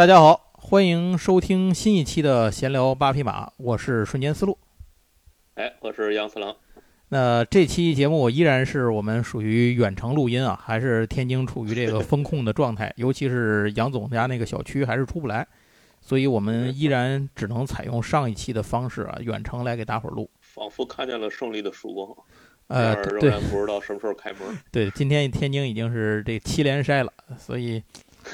大家好，欢迎收听新一期的闲聊八匹马，我是瞬间思路。哎，我是杨四郎。那这期节目依然是我们属于远程录音啊，还是天津处于这个风控的状态，尤其是杨总家那个小区还是出不来，所以我们依然只能采用上一期的方式啊，远程来给大伙儿录。仿佛看见了胜利的曙光，呃，仍对然不知道什么时候开门。对，今天天津已经是这七连筛了，所以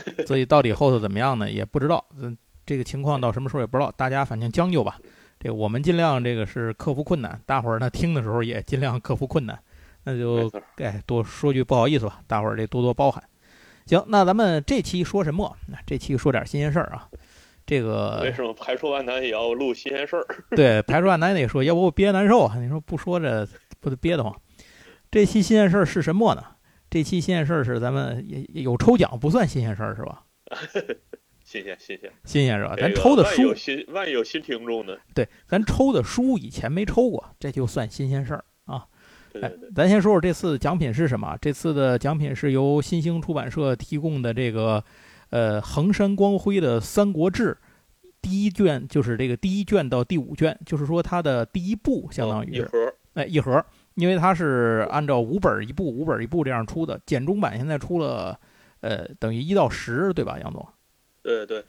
所以到底后头怎么样呢，也不知道。嗯，这个情况到什么时候也不知道，大家反正将就吧。这个我们尽量这个是克服困难，大伙儿呢听的时候也尽量克服困难。那就错，哎多说句不好意思吧，大伙儿这多多包涵。行，那咱们这期说什么？那这期说点新鲜事儿啊。这个为什么排除万难也要录新鲜事儿？对，排除万难也得说，要不我憋难受啊。你说不说这不得憋得慌？这期新鲜事儿是什么呢？这期新鲜事儿是咱们也也有抽奖，不算新鲜事儿是吧？新 鲜新鲜，新鲜是吧？咱抽的书万有，新万一有新听众呢？对，咱抽的书以前没抽过，这就算新鲜事儿啊。哎咱先说说这次奖品是什么？这次的奖品是由新兴出版社提供的这个，呃，衡山光辉的《三国志》第一卷，就是这个第一卷到第五卷，就是说它的第一部，相当于。哦一盒，哎，一盒，因为它是按照五本儿一部、五本儿一部这样出的，简中版现在出了，呃，等于一到十，对吧，杨总？对对，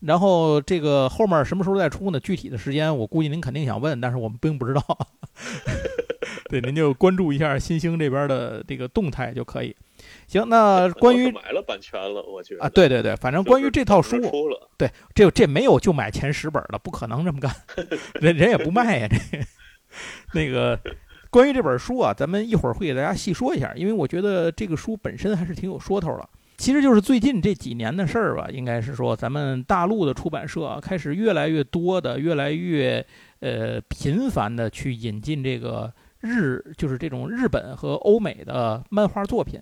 然后这个后面什么时候再出呢？具体的时间我估计您肯定想问，但是我们并不知道。对，您就关注一下新兴这边的这个动态就可以。行，那关于买了版权了，我觉得啊，对对对，反正关于这套书对，这这没有就买前十本的，不可能这么干，人人也不卖呀。这 那个关于这本书啊，咱们一会儿会给大家细说一下，因为我觉得这个书本身还是挺有说头的。其实就是最近这几年的事儿吧，应该是说咱们大陆的出版社啊，开始越来越多的、越来越呃频繁的去引进这个日，就是这种日本和欧美的漫画作品。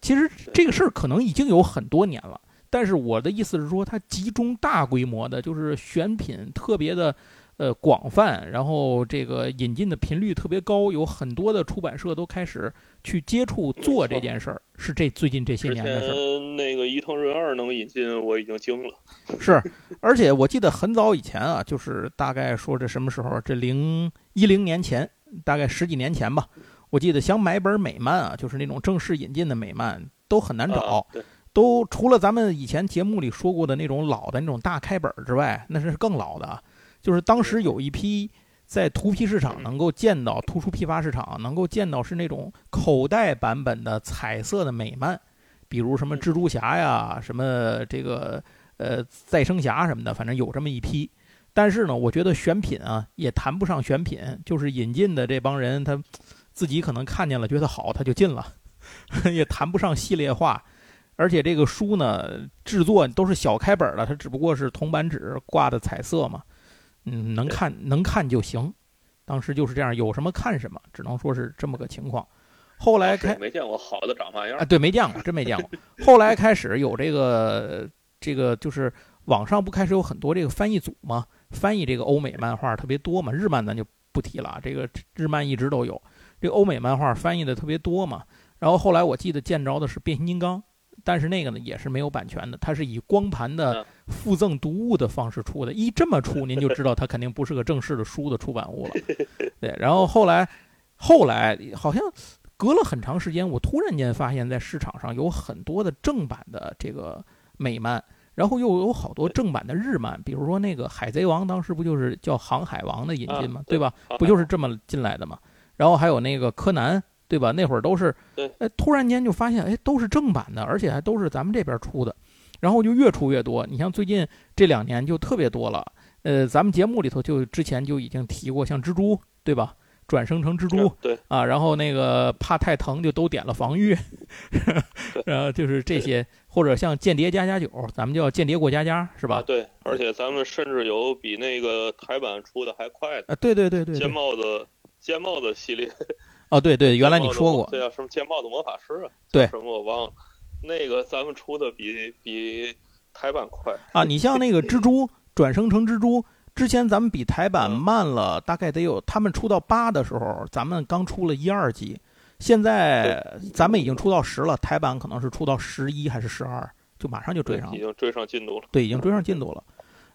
其实这个事儿可能已经有很多年了。但是我的意思是说，它集中大规模的，就是选品特别的，呃广泛，然后这个引进的频率特别高，有很多的出版社都开始去接触做这件事儿，是这最近这些年的事儿。前那个伊藤润二能引进，我已经惊了。是，而且我记得很早以前啊，就是大概说这什么时候，这零一零年前，大概十几年前吧，我记得想买本美漫啊，就是那种正式引进的美漫，都很难找。都除了咱们以前节目里说过的那种老的那种大开本之外，那是更老的啊。就是当时有一批在图批市场能够见到，图书批发市场能够见到是那种口袋版本的彩色的美漫，比如什么蜘蛛侠呀，什么这个呃再生侠什么的，反正有这么一批。但是呢，我觉得选品啊也谈不上选品，就是引进的这帮人他自己可能看见了觉得好，他就进了，也谈不上系列化。而且这个书呢，制作都是小开本的，它只不过是铜版纸挂的彩色嘛，嗯，能看能看就行。当时就是这样，有什么看什么，只能说是这么个情况。后来开没见过好的长嘛样啊，。对，没见过，真没见过。后来开始有这个这个，就是网上不开始有很多这个翻译组嘛，翻译这个欧美漫画特别多嘛，日漫咱就不提了，这个日漫一直都有，这个欧美漫画翻译的特别多嘛。然后后来我记得见着的是变形金刚，但是那个呢也是没有版权的，它是以光盘的嗯附赠读物的方式出的。一这么出，您就知道它肯定不是个正式的书的出版物了。对，然后后来后来好像隔了很长时间，我突然间发现，在市场上有很多的正版的这个美漫，然后又有好多正版的日漫，比如说那个《海贼王》，当时不就是叫《航海王》的引进吗？啊对吧？不就是这么进来的吗？然后还有那个柯南，对吧？那会儿都是对，哎，突然间就发现，哎，都是正版的，而且还都是咱们这边出的，然后就越出越多。你像最近这两年就特别多了，呃，咱们节目里头就之前就已经提过，像蜘蛛，对吧？转生成蜘蛛，嗯对，啊，然后那个怕太疼就都点了防御，然后就是这些，或者像间谍加加九，咱们叫间谍过家家，是吧？啊对，而且咱们甚至有比那个台版出的还快的啊，对对对对尖，帽子尖帽子系列。哦对对，原来你说过，这叫什么剑帽的魔法师啊？对什么我忘了。那个咱们出的比比台版快。啊，你像那个蜘蛛转生成蜘蛛，之前咱们比台版嗯慢了，大概得有他们出到八的时候，咱们刚出了一二集，现在咱们已经出到十了，台版可能是出到十一还是十二，就马上就追上了，已经追上进度了。对，已经追上进度了。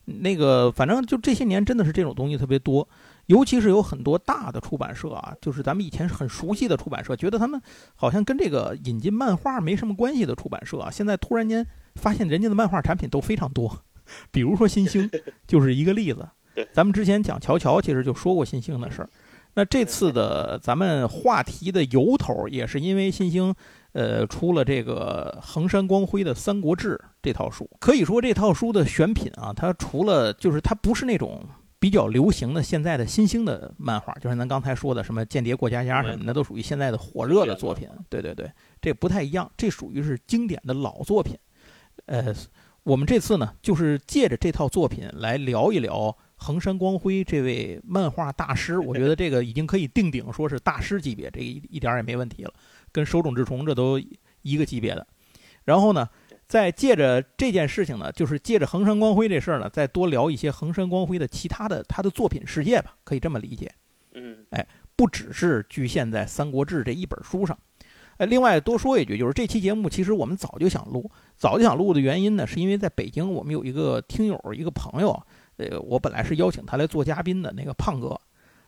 那个反正就这些年真的是这种东西特别多，尤其是有很多大的出版社啊，就是咱们以前很熟悉的出版社，觉得他们好像跟这个引进漫画没什么关系的出版社啊，现在突然间发现人家的漫画产品都非常多，比如说新星 就是一个例子。咱们之前讲乔乔其实就说过新星的事儿，那这次的咱们话题的由头也是因为新星。呃，出了这个横山光辉的《三国志》这套书，可以说这套书的选品啊，它除了就是它不是那种比较流行的现在的新兴的漫画，就像咱刚才说的什么《间谍过家家》什么的，都属于现在的火热的作品。对对对，这不太一样，这属于是经典的老作品。呃，我们这次呢，就是借着这套作品来聊一聊横山光辉这位漫画大师。我觉得这个已经可以定顶说是大师级别，这一一点也没问题了。跟手冢治虫这都一个级别的，然后呢，再借着这件事情呢，就是借着横山光辉这事儿呢，再多聊一些横山光辉的其他的他的作品世界吧，可以这么理解。嗯，哎，不只是局限在《三国志》这一本书上。哎，另外多说一句，就是这期节目其实我们早就想录，早就想录的原因呢，是因为在北京我们有一个听友一个朋友，呃，我本来是邀请他来做嘉宾的那个胖哥。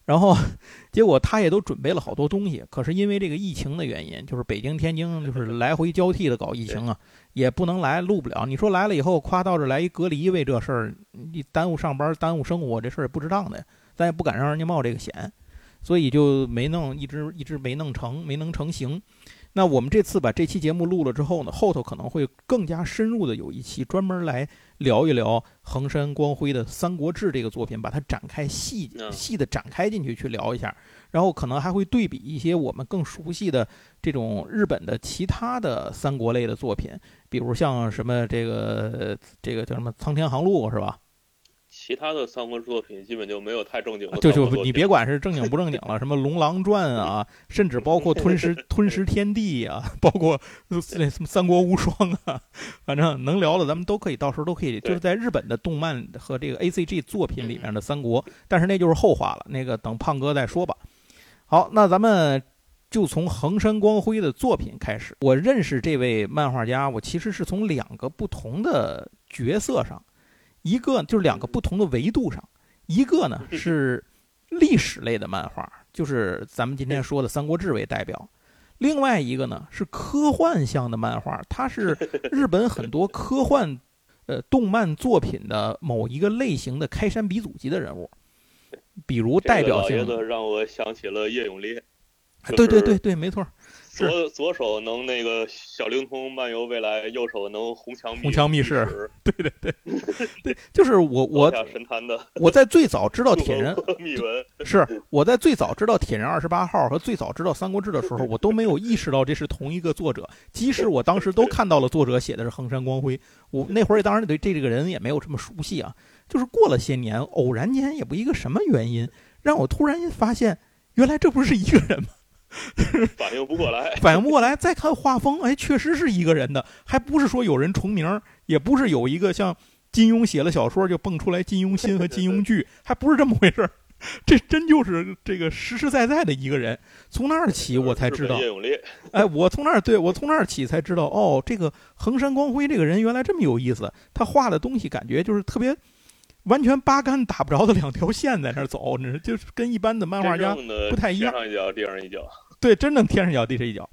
然后，结果他也都准备了好多东西，可是因为这个疫情的原因，就是北京、天津 就是来回交替的搞疫情啊，也不能来，录不了。你说来了以后，夸到这来一隔离，为这事儿你耽误上班、耽误生活，这事儿也不值当的，咱也不敢让人家冒这个险，所以就没弄，一直一直没弄成，没能成型。那我们这次把这期节目录了之后呢，后头可能会更加深入的有一期专门来聊一聊横山光辉的《三国志》这个作品，把它展开细细的展开进去去聊一下，然后可能还会对比一些我们更熟悉的这种日本的其他的三国类的作品，比如像什么这个这个叫什么《苍天航路》是吧？其他的三国作品基本就没有太正经的，就就你别管是正经不正经了，什么《龙狼传》啊，甚至包括《吞食 吞食天地》啊，包括那什么《三国无双》啊，反正能聊的咱们都可以，到时候都可以，就是在日本的动漫和这个 A C G 作品里面的三国，但是那就是后话了，那个等胖哥再说吧。好，那咱们就从横山光辉的作品开始。我认识这位漫画家，我其实是从两个不同的角色上。一个就是两个不同的维度上，一个呢是历史类的漫画，就是咱们今天说的《三国志》为代表；另外一个呢是科幻向的漫画，它是日本很多科幻呃动漫作品的某一个类型的开山鼻祖级的人物，比如代表性的让我想起了叶永烈，对对对对，没错。左左手能那个小灵通漫游未来，右手能红墙红墙密室。对对对，对，就是我 我神坛的。我在最早知道铁人密文，是我在最早知道铁人二十八号和最早知道三国志的时候，我都没有意识到这是同一个作者。即使我当时都看到了作者写的是横山光辉，我那会儿当然对这这个人也没有这么熟悉啊。就是过了些年，偶然间也不一个什么原因，让我突然发现，原来这不是一个人吗？反应不过来，反应不过来。再看画风，哎，确实是一个人的，还不是说有人重名，也不是有一个像金庸写了小说就蹦出来金庸心和 金庸剧，还不是这么回事儿这真就是这个实实在在的一个人。从那儿起，我才知道。哎，我从那儿对我从那儿起才知道，哦，这个横山光辉这个人原来这么有意思。他画的东西感觉就是特别。完全八竿打不着的两条线在那儿走，你说就是跟一般的漫画家不太一样。天上一脚，地上一脚。对，真正天上一脚，地上一脚。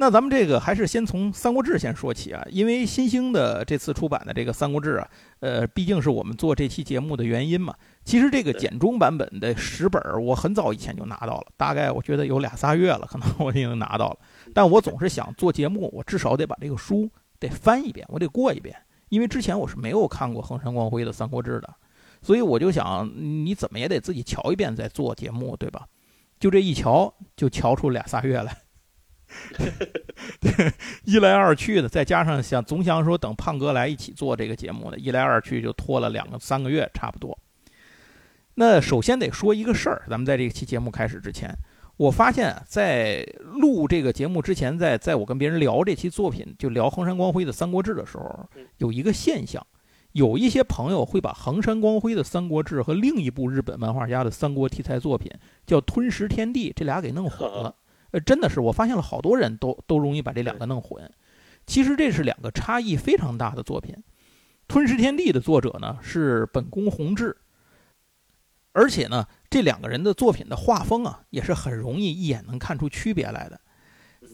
那咱们这个还是先从《三国志》先说起啊，因为新兴的这次出版的这个《三国志》啊，呃，毕竟是我们做这期节目的原因嘛。其实这个简中版本的十本，我很早以前就拿到了，大概我觉得有俩仨月了，可能我已经拿到了。但我总是想做节目，我至少得把这个书得翻一遍，我得过一遍。因为之前我是没有看过横山光辉的《三国志》的，所以我就想，你怎么也得自己瞧一遍再做节目，对吧？就这一瞧，就瞧出俩仨月来，一来二去的，再加上想总想说等胖哥来一起做这个节目的，一来二去就拖了两个三个月差不多。那首先得说一个事儿，咱们在这期节目开始之前。我发现，在录这个节目之前，在在我跟别人聊这期作品，就聊横山光辉的《三国志》的时候，有一个现象，有一些朋友会把横山光辉的《三国志》和另一部日本漫画家的三国题材作品叫《吞食天地》这俩给弄混了。呃，真的是，我发现了好多人都都容易把这两个弄混。其实这是两个差异非常大的作品。《吞食天地》的作者呢是本宫弘志，而且呢，这两个人的作品的画风啊，也是很容易一眼能看出区别来的。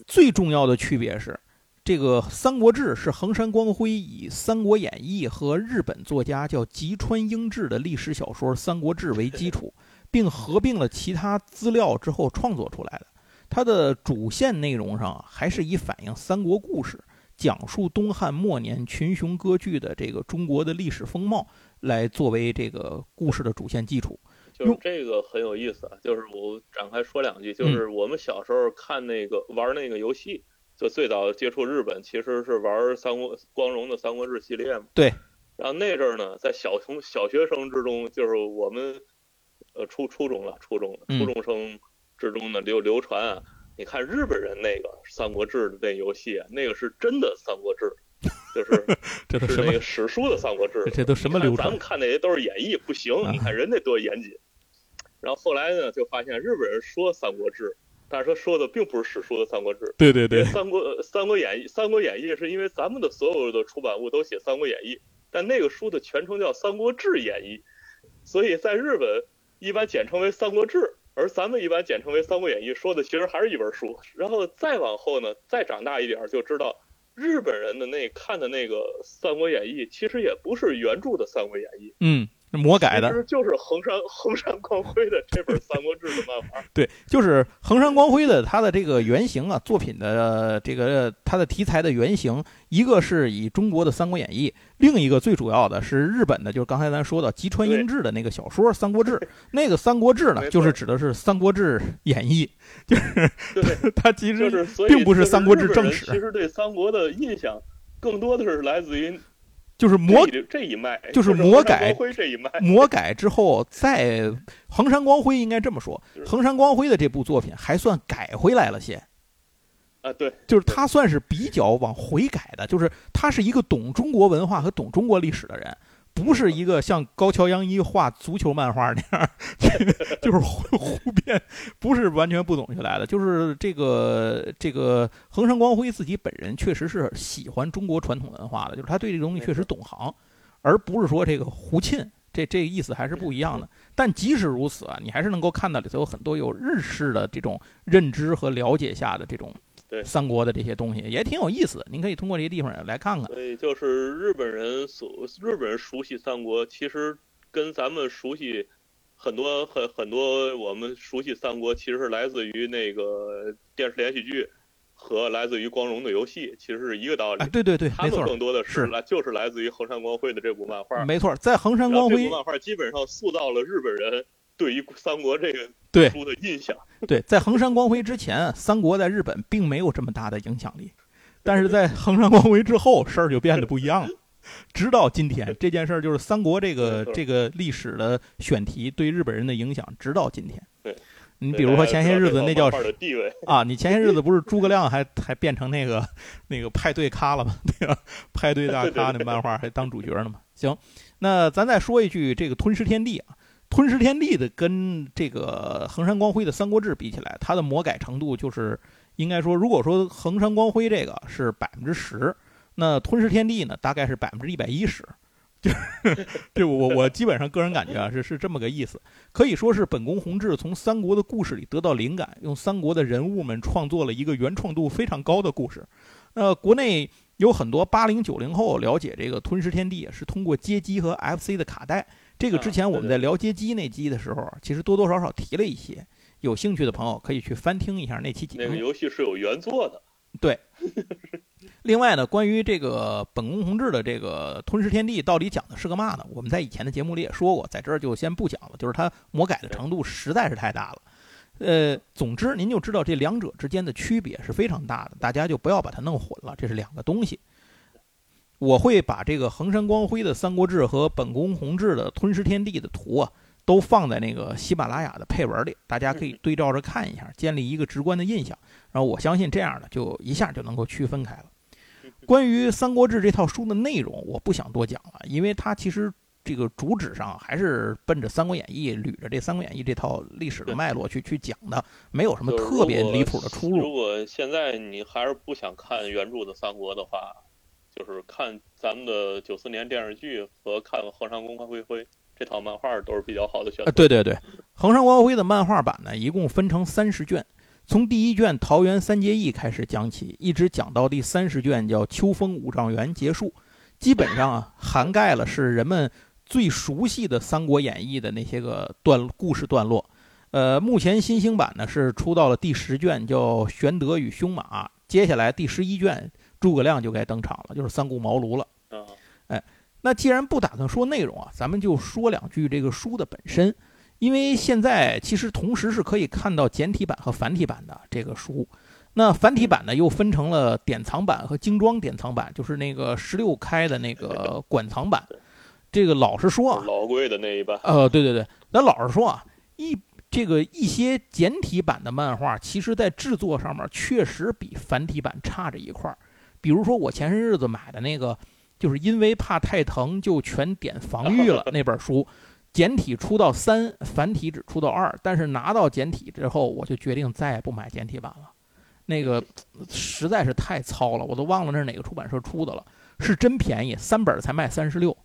最重要的区别是，这个《三国志》是横山光辉以《三国演义》和日本作家叫吉川英治的历史小说《三国志》为基础，并合并了其他资料之后创作出来的。它的主线内容上还是以反映三国故事。讲述东汉末年群雄割据的这个中国的历史风貌，来作为这个故事的主线基础。就是这个很有意思啊，就是我展开说两句，就是我们小时候看那个玩那个游戏，就最早接触日本，其实是玩三国光荣的三国志系列嘛。对。然后那阵儿呢，在小从小学生之中，就是我们呃初初中了，初中初中生之中呢流流传啊。你看日本人那个《三国志》的那游戏，那个是真的《三国志》，就是 这是那个史书的《三国志》。这都什么流咱们看那些都是演义，不行。你看人家多严谨。然后后来呢，就发现日本人说《三国志》，但是他说的并不是史书的《三国志》。对对对，《三国》《三国演义》《三国演义》是因为咱们的所有的出版物都写《三国演义》，但那个书的全称叫《三国志演义》，所以在日本一般简称为《三国志》。而咱们一般简称为《三国演义》，说的其实还是一本书。然后再往后呢，再长大一点就知道，日本人的那看的那个《三国演义》，其实也不是原著的《三国演义》。嗯。魔改的，其实就是横山横山光辉的这本《三国志》的漫画。对，就是横山光辉的他的这个原型啊，作品的这个他的题材的原型，一个是以中国的《三国演义》，另一个最主要的是日本的，就是刚才咱说的吉川英治的那个小说《三国志》。那个《三国志》呢，就是指的是《三国志演义》，就是 他其实并不是《三国志》正史。其实对三国的印象，更多的是来自于。就是魔这一脉，就是魔改这一脉，魔改之后，在横山光辉应该这么说，横山光辉的这部作品还算改回来了些。啊，对，就是他算是比较往回改的，就是他是一个懂中国文化和懂中国历史的人。不是一个像高桥洋一画足球漫画那样，就是胡胡编，不是完全不懂就来的。就是这个这个横山光辉自己本人确实是喜欢中国传统文化的，就是他对这东西确实懂行，而不是说这个胡沁，这这意思还是不一样的。但即使如此啊，你还是能够看到里头有很多有日式的这种认知和了解下的这种。三国的这些东西也挺有意思的，您可以通过这些地方来看看。对，就是日本人所日本人熟悉三国，其实跟咱们熟悉很多很很多，我们熟悉三国其实是来自于那个电视连续剧和来自于光荣的游戏，其实是一个道理。对对对，他们更多的是来就是来自于横山光辉的这部漫画。没错，在横山光辉这部漫画基本上塑造了日本人对于三国这个。对的印象，对，在横山光辉之前，三国在日本并没有这么大的影响力，但是在横山光辉之后，事儿就变得不一样了。直到今天，这件事儿就是三国这个这个历史的选题对日本人的影响，直到今天。对，你比如说前些日子那叫地位啊，你前些日子不是诸葛亮还还变成那个那个派对咖了吗？对吧？派对大咖那漫画还当主角呢嘛？行，那咱再说一句这个吞噬天地啊。吞噬天地的跟这个横山光辉的《三国志》比起来，它的魔改程度就是应该说，如果说横山光辉这个是百分之十，那吞噬天地呢大概是百分之一百一十，就是这我我基本上个人感觉啊是是这么个意思，可以说是本宫弘志从三国的故事里得到灵感，用三国的人物们创作了一个原创度非常高的故事。呃，国内有很多八零九零后了解这个吞噬天地是通过街机和 FC 的卡带。这个之前我们在聊街机那机的时候，其实多多少少提了一些。有兴趣的朋友可以去翻听一下那期节目。那个游戏是有原作的。对。另外呢，关于这个本宫弘志的这个《吞噬天地》到底讲的是个嘛呢？我们在以前的节目里也说过，在这儿就先不讲了。就是它魔改的程度实在是太大了。呃，总之您就知道这两者之间的区别是非常大的，大家就不要把它弄混了，这是两个东西。我会把这个横山光辉的《三国志》和本宫弘志的《吞噬天地》的图啊，都放在那个喜马拉雅的配文里，大家可以对照着看一下，建立一个直观的印象。然后我相信这样的就一下就能够区分开了。关于《三国志》这套书的内容，我不想多讲了，因为它其实这个主旨上还是奔着《三国演义》捋着这《三国演义》这套历史的脉络去去讲的，没有什么特别离谱的出入。如果现在你还是不想看原著的三国的话，就是看咱们的九四年电视剧和看《横山光辉辉》这套漫画都是比较好的选择。对对对，《横山光辉的漫画版呢，一共分成三十卷，从第一卷桃园三结义开始讲起，一直讲到第三十卷叫秋风五丈原结束，基本上啊涵盖了是人们。最熟悉的《三国演义》的那些个段故事段落，呃，目前新兴版呢是出到了第十卷，叫《玄德与兄马》。接下来第十一卷，诸葛亮就该登场了，就是三顾茅庐了。哎，那既然不打算说内容啊，咱们就说两句这个书的本身，因为现在其实同时是可以看到简体版和繁体版的这个书。那繁体版呢又分成了典藏版和精装典藏版，就是那个十六开的那个馆藏版。这个老实说啊，老贵的那一版。呃，对对对，咱老实说啊，一这个一些简体版的漫画，其实在制作上面确实比繁体版差着一块儿。比如说我前些日子买的那个，就是因为怕太疼就全点防御了 那本书，简体出到三，繁体只出到二。但是拿到简体之后，我就决定再也不买简体版了，那个实在是太糙了，我都忘了那是哪个出版社出的了，是真便宜，三本才卖三十六。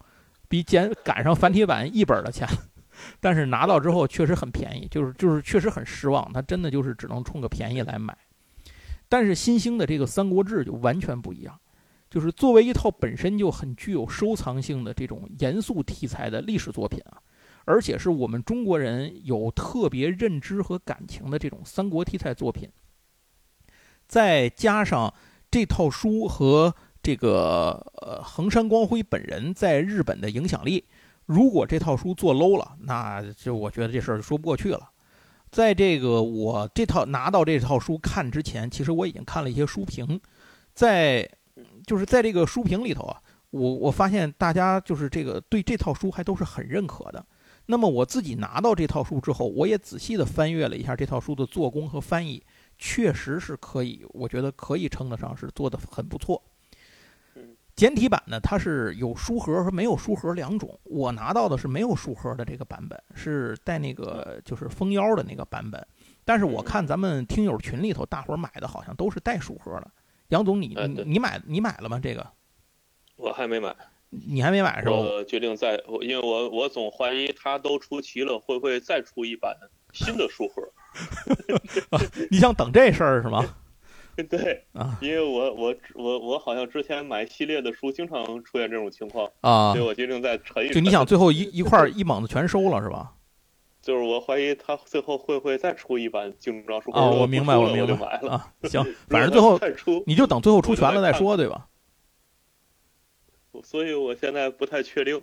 比简赶上繁体版一本的钱，但是拿到之后确实很便宜，就是就是确实很失望，他真的就是只能冲个便宜来买。但是新兴的这个《三国志》就完全不一样，就是作为一套本身就很具有收藏性的这种严肃题材的历史作品啊，而且是我们中国人有特别认知和感情的这种三国题材作品，再加上这套书和。这个呃，横山光辉本人在日本的影响力，如果这套书做 low 了，那就我觉得这事儿就说不过去了。在这个我这套拿到这套书看之前，其实我已经看了一些书评，在就是在这个书评里头啊，我我发现大家就是这个对这套书还都是很认可的。那么我自己拿到这套书之后，我也仔细的翻阅了一下这套书的做工和翻译，确实是可以，我觉得可以称得上是做的很不错。简体版呢，它是有书盒和没有书盒两种。我拿到的是没有书盒的这个版本，是带那个就是封腰的那个版本。但是我看咱们听友群里头大伙儿买的好像都是带书盒的。杨总，你你买你买了吗？这个我还没买，你还没买是吧？我决定再，因为我我总怀疑它都出齐了，会不会再出一版新的书盒？你想等这事儿是吗？对啊，因为我我我我好像之前买系列的书，经常出现这种情况啊，所以我决定再沉一。就你想最后一一块一猛子全收了是吧？就是我怀疑他最后会不会再出一版精装书。啊，我明白，我明白啊。行，反正最后你就等最后出全了再说，对吧？所以我现在不太确定。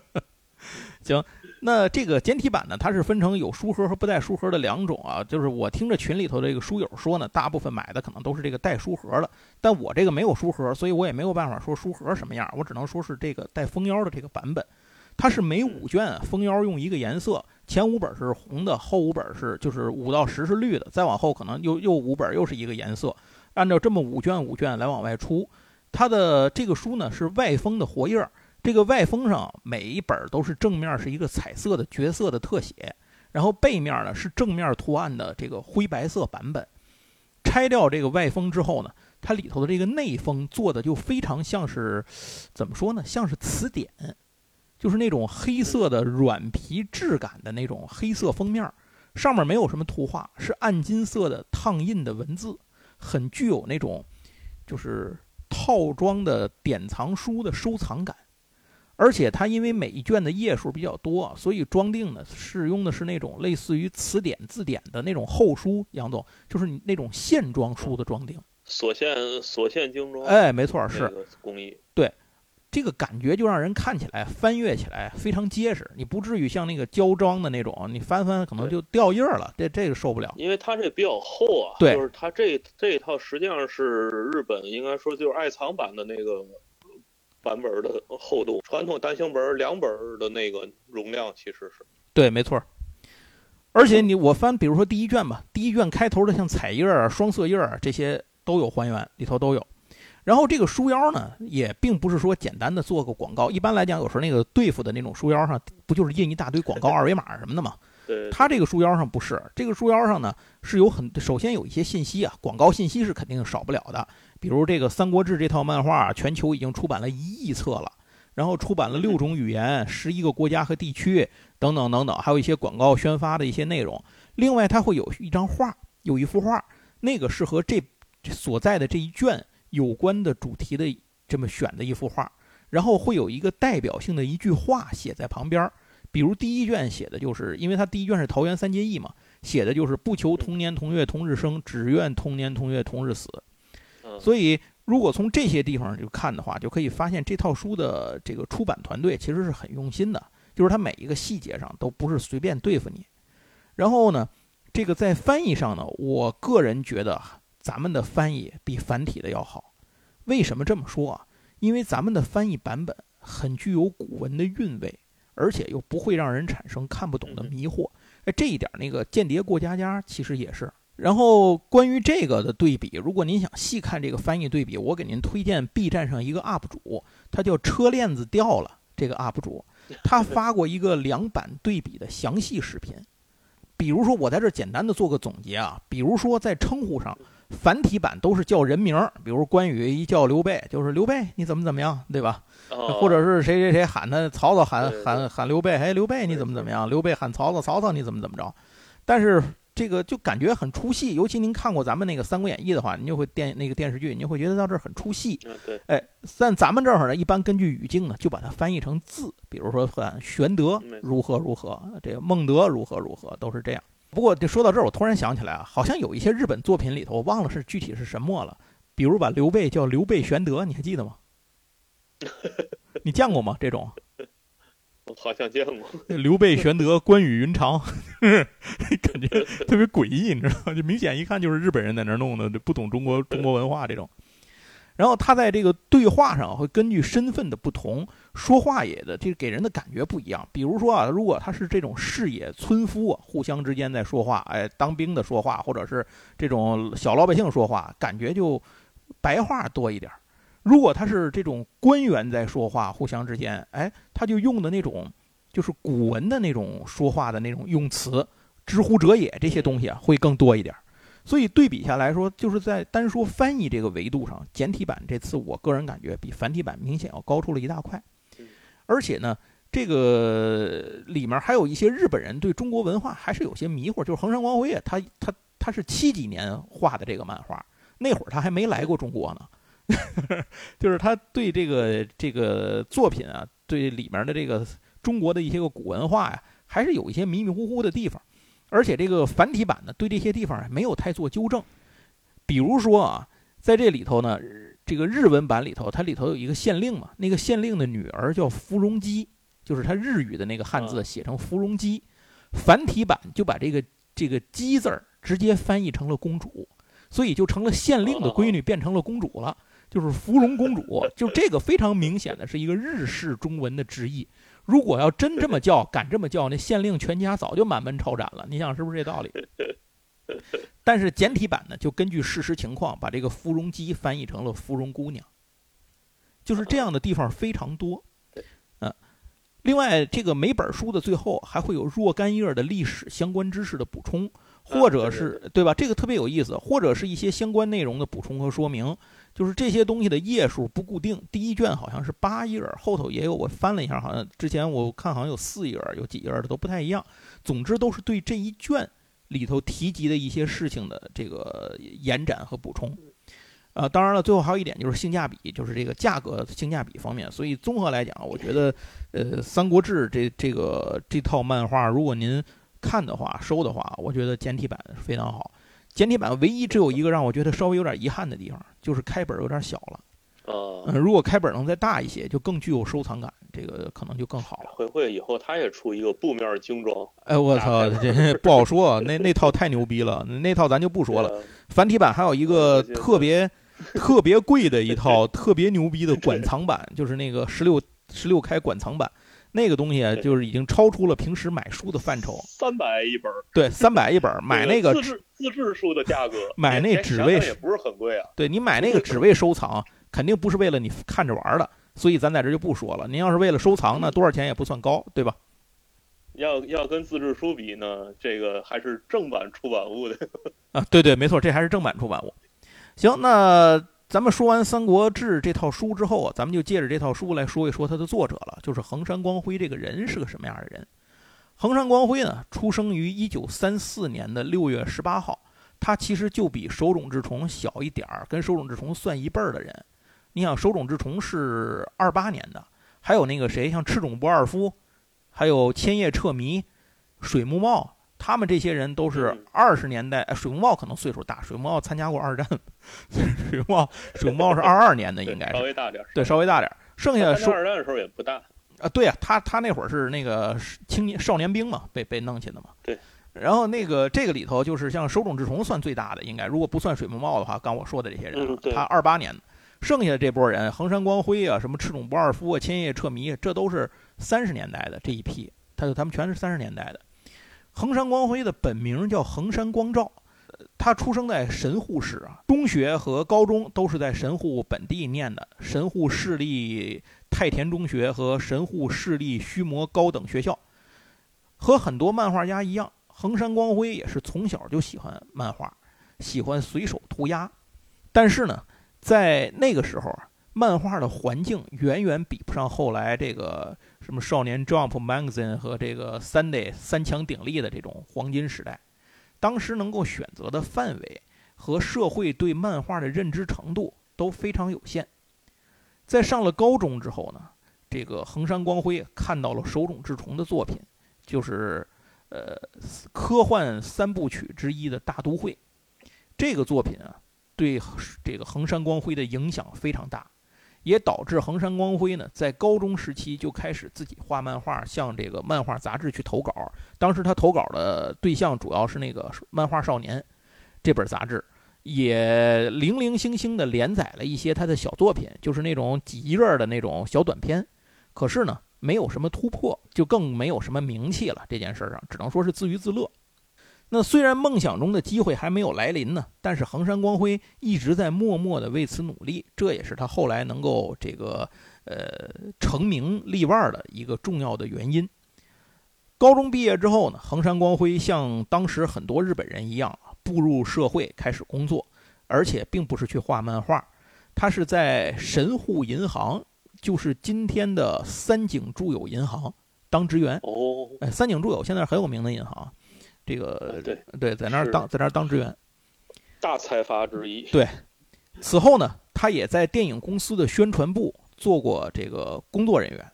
行。那这个简体版呢，它是分成有书盒和不带书盒的两种啊。就是我听着群里头这个书友说呢，大部分买的可能都是这个带书盒的，但我这个没有书盒，所以我也没有办法说书盒什么样，我只能说是这个带封腰的这个版本。它是每五卷封腰用一个颜色，前五本是红的，后五本是就是五到十是绿的，再往后可能又又五本又是一个颜色，按照这么五卷五卷来往外出。它的这个书呢是外封的活页儿。这个外封上每一本都是正面是一个彩色的角色的特写，然后背面呢是正面图案的这个灰白色版本。拆掉这个外封之后呢，它里头的这个内封做的就非常像是，怎么说呢？像是词典，就是那种黑色的软皮质感的那种黑色封面，上面没有什么图画，是暗金色的烫印的文字，很具有那种就是套装的典藏书的收藏感。而且它因为每一卷的页数比较多，所以装订呢是用的是那种类似于词典、字典的那种厚书。杨总，就是你那种线装书的装订，锁线锁线精装。哎，没错，是工艺。对，这个感觉就让人看起来、翻阅起来非常结实。你不至于像那个胶装的那种，你翻翻可能就掉页了，这这个受不了。因为它这比较厚啊，对，就是它这这一套实际上是日本应该说就是爱藏版的那个。版本的厚度，传统单行本两本的那个容量其实是对，没错。而且你我翻，比如说第一卷吧，第一卷开头的像彩页啊、双色页啊这些都有还原，里头都有。然后这个书腰呢，也并不是说简单的做个广告。一般来讲，有时候那个对付的那种书腰上，不就是印一大堆广告二维码什么的吗？它这个书腰上不是，这个书腰上呢是有很首先有一些信息啊，广告信息是肯定少不了的。比如这个《三国志》这套漫画，全球已经出版了一亿册了，然后出版了六种语言、十一个国家和地区等等等等，还有一些广告宣发的一些内容。另外，它会有一张画，有一幅画，那个是和这所在的这一卷。有关的主题的这么选的一幅画，然后会有一个代表性的一句话写在旁边比如第一卷写的就是，因为它第一卷是桃园三结义嘛，写的就是不求同年同月同日生，只愿同年同月同日死。所以，如果从这些地方就看的话，就可以发现这套书的这个出版团队其实是很用心的，就是它每一个细节上都不是随便对付你。然后呢，这个在翻译上呢，我个人觉得。咱们的翻译比繁体的要好，为什么这么说啊？因为咱们的翻译版本很具有古文的韵味，而且又不会让人产生看不懂的迷惑。哎，这一点那个《间谍过家家》其实也是。然后关于这个的对比，如果您想细看这个翻译对比，我给您推荐 B 站上一个 UP 主，他叫车链子掉了。这个 UP 主他发过一个两版对比的详细视频。比如说，我在这简单的做个总结啊，比如说在称呼上。繁体版都是叫人名，比如关羽一叫刘备，就是刘备，你怎么怎么样，对吧？或者是谁谁谁喊他，曹操喊喊喊刘备，哎，刘备你怎么怎么样？刘备喊曹操，曹操你怎么怎么着？但是这个就感觉很出戏，尤其您看过咱们那个《三国演义》的话，您就会电那个电视剧，您会觉得到这儿很出戏。对，哎，但咱们这儿呢，一般根据语境呢，就把它翻译成字，比如说喊玄德如何如何，这个孟德如何如何，都是这样。不过，就说到这儿，我突然想起来啊，好像有一些日本作品里头，我忘了是具体是什么了。比如把刘备叫刘备玄德，你还记得吗？你见过吗？这种？我好像见过。刘备玄德，关羽云长，感觉特别诡异，你知道吗？就明显一看就是日本人在那儿弄的，不懂中国中国文化这种。然后他在这个对话上会根据身份的不同，说话也的这给人的感觉不一样。比如说啊，如果他是这种市野村夫，互相之间在说话，哎，当兵的说话，或者是这种小老百姓说话，感觉就白话多一点。如果他是这种官员在说话，互相之间，哎，他就用的那种就是古文的那种说话的那种用词，知乎者也这些东西啊，会更多一点。所以对比下来说，就是在单说翻译这个维度上，简体版这次我个人感觉比繁体版明显要高出了一大块。而且呢，这个里面还有一些日本人对中国文化还是有些迷糊。就是横山光辉，啊他他他是七几年画的这个漫画，那会儿他还没来过中国呢。就是他对这个这个作品啊，对里面的这个中国的一些个古文化呀，还是有一些迷迷糊糊的地方。而且这个繁体版呢，对这些地方没有太做纠正。比如说啊，在这里头呢，这个日文版里头，它里头有一个县令嘛，那个县令的女儿叫芙蓉姬，就是它日语的那个汉字写成芙蓉姬。繁体版就把这个这个“姬”字儿直接翻译成了公主，所以就成了县令的闺女变成了公主了，就是芙蓉公主。就这个非常明显的是一个日式中文的直译。如果要真这么叫，敢这么叫，那县令全家早就满门抄斩了。你想是不是这道理？但是简体版呢，就根据事实情况，把这个芙蓉姬翻译成了芙蓉姑娘。就是这样的地方非常多。嗯，另外，这个每本书的最后还会有若干页的历史相关知识的补充，或者是对吧？这个特别有意思，或者是一些相关内容的补充和说明。就是这些东西的页数不固定，第一卷好像是八页，后头也有。我翻了一下，好像之前我看好像有四页，有几页的都不太一样。总之都是对这一卷里头提及的一些事情的这个延展和补充。啊，当然了，最后还有一点就是性价比，就是这个价格性价比方面。所以综合来讲，我觉得，呃，《三国志》这这个这套漫画，如果您看的话、收的话，我觉得简体版非常好。简体版唯一只有一个让我觉得稍微有点遗憾的地方，就是开本有点小了。哦，嗯，如果开本能再大一些，就更具有收藏感，这个可能就更好了。会不会以后他也出一个布面精装？哎，我操，这 不好说。那那套太牛逼了，那套咱就不说了。繁体版还有一个特别 特别贵的一套特别牛逼的馆藏版，就是那个十六十六开馆藏版。那个东西就是已经超出了平时买书的范畴，三百一本，对，三百一本，买那个自制自制书的价格，买那只为也不是很贵啊。对你买那个只为收藏，肯定不是为了你看着玩的，所以咱在这就不说了。您要是为了收藏呢，多少钱也不算高，对吧？要要跟自制书比呢，这个还是正版出版物的 啊，对对，没错，这还是正版出版物。行，那咱们说完《三国志》这套书之后啊，咱们就借着这套书来说一说它的作者了，就是横山光辉这个人是个什么样的人。横山光辉呢，出生于一九三四年的六月十八号，他其实就比手冢治虫小一点儿，跟手冢治虫算一辈儿的人。你想，手冢治虫是二八年的，还有那个谁，像赤冢不二夫。还有千叶彻弥、水木茂，他们这些人都是二十年代。水木茂可能岁数大，水木茂参加过二战。水木茂，水木茂是二二年的，应该是稍微大点对，稍微大点剩下二战的时候也不大啊。对呀，他他那会儿是那个青年少年兵嘛，被被弄去的嘛。对。然后那个这个里头就是像手冢治虫算最大的，应该如果不算水木茂的话，刚我说的这些人，他二八年的。剩下的这波人，横山光辉啊，什么赤冢不二夫啊，千叶彻弥，这都是。三十年代的这一批，他就他们全是三十年代的。横山光辉的本名叫横山光照，他出生在神户市啊，中学和高中都是在神户本地念的，神户市立太田中学和神户市立须磨高等学校。和很多漫画家一样，横山光辉也是从小就喜欢漫画，喜欢随手涂鸦。但是呢，在那个时候，漫画的环境远远比不上后来这个。什么少年 Jump Magazine 和这个 Sunday 三强鼎立的这种黄金时代，当时能够选择的范围和社会对漫画的认知程度都非常有限。在上了高中之后呢，这个横山光辉看到了手冢治虫的作品，就是呃科幻三部曲之一的大都会。这个作品啊，对这个横山光辉的影响非常大。也导致横山光辉呢，在高中时期就开始自己画漫画，向这个漫画杂志去投稿。当时他投稿的对象主要是那个《漫画少年》这本杂志，也零零星星的连载了一些他的小作品，就是那种几页的那种小短篇。可是呢，没有什么突破，就更没有什么名气了。这件事上，只能说是自娱自乐。那虽然梦想中的机会还没有来临呢，但是横山光辉一直在默默的为此努力，这也是他后来能够这个呃成名立万的一个重要的原因。高中毕业之后呢，横山光辉像当时很多日本人一样步入社会开始工作，而且并不是去画漫画，他是在神户银行，就是今天的三井住友银行当职员。哦，哎，三井住友现在很有名的银行。这个对对，在那儿当在那儿当职员，大财阀之一。对，此后呢，他也在电影公司的宣传部做过这个工作人员，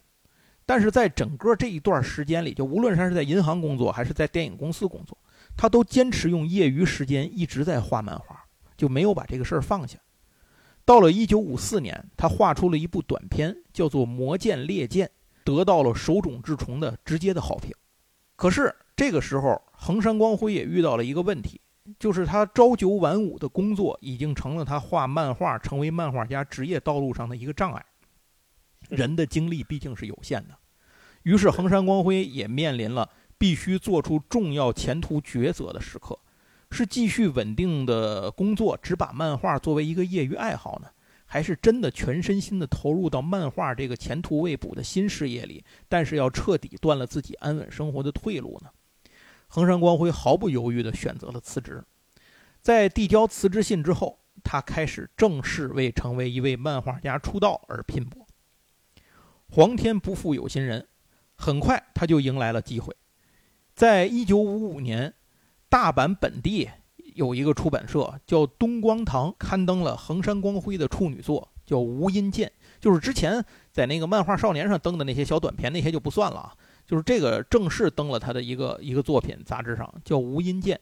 但是在整个这一段时间里，就无论他是在银行工作还是在电影公司工作，他都坚持用业余时间一直在画漫画，就没有把这个事儿放下。到了一九五四年，他画出了一部短片，叫做《魔剑猎剑》，得到了手冢治虫的直接的好评。可是这个时候，横山光辉也遇到了一个问题，就是他朝九晚五的工作已经成了他画漫画、成为漫画家职业道路上的一个障碍。人的精力毕竟是有限的，于是横山光辉也面临了必须做出重要前途抉择的时刻：是继续稳定的工作，只把漫画作为一个业余爱好呢，还是真的全身心的投入到漫画这个前途未卜的新事业里？但是要彻底断了自己安稳生活的退路呢？横山光辉毫不犹豫地选择了辞职，在递交辞职信之后，他开始正式为成为一位漫画家出道而拼搏。皇天不负有心人，很快他就迎来了机会。在一九五五年，大阪本地有一个出版社叫东光堂，刊登了横山光辉的处女作，叫《无音剑》，就是之前在那个漫画少年上登的那些小短片，那些就不算了啊。就是这个正式登了他的一个一个作品，杂志上叫《无音剑》。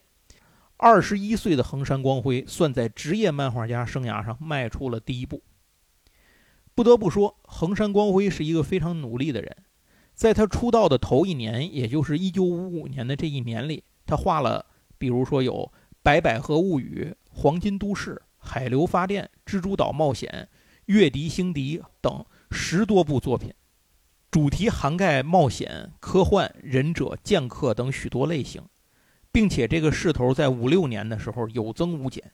二十一岁的横山光辉算在职业漫画家生涯上迈出了第一步。不得不说，横山光辉是一个非常努力的人。在他出道的头一年，也就是一九五五年的这一年里，他画了，比如说有《白百合物语》《黄金都市》《海流发电》《蜘蛛岛冒险》《月笛星笛》等十多部作品。主题涵盖冒险、科幻、忍者、剑客等许多类型，并且这个势头在五六年的时候有增无减。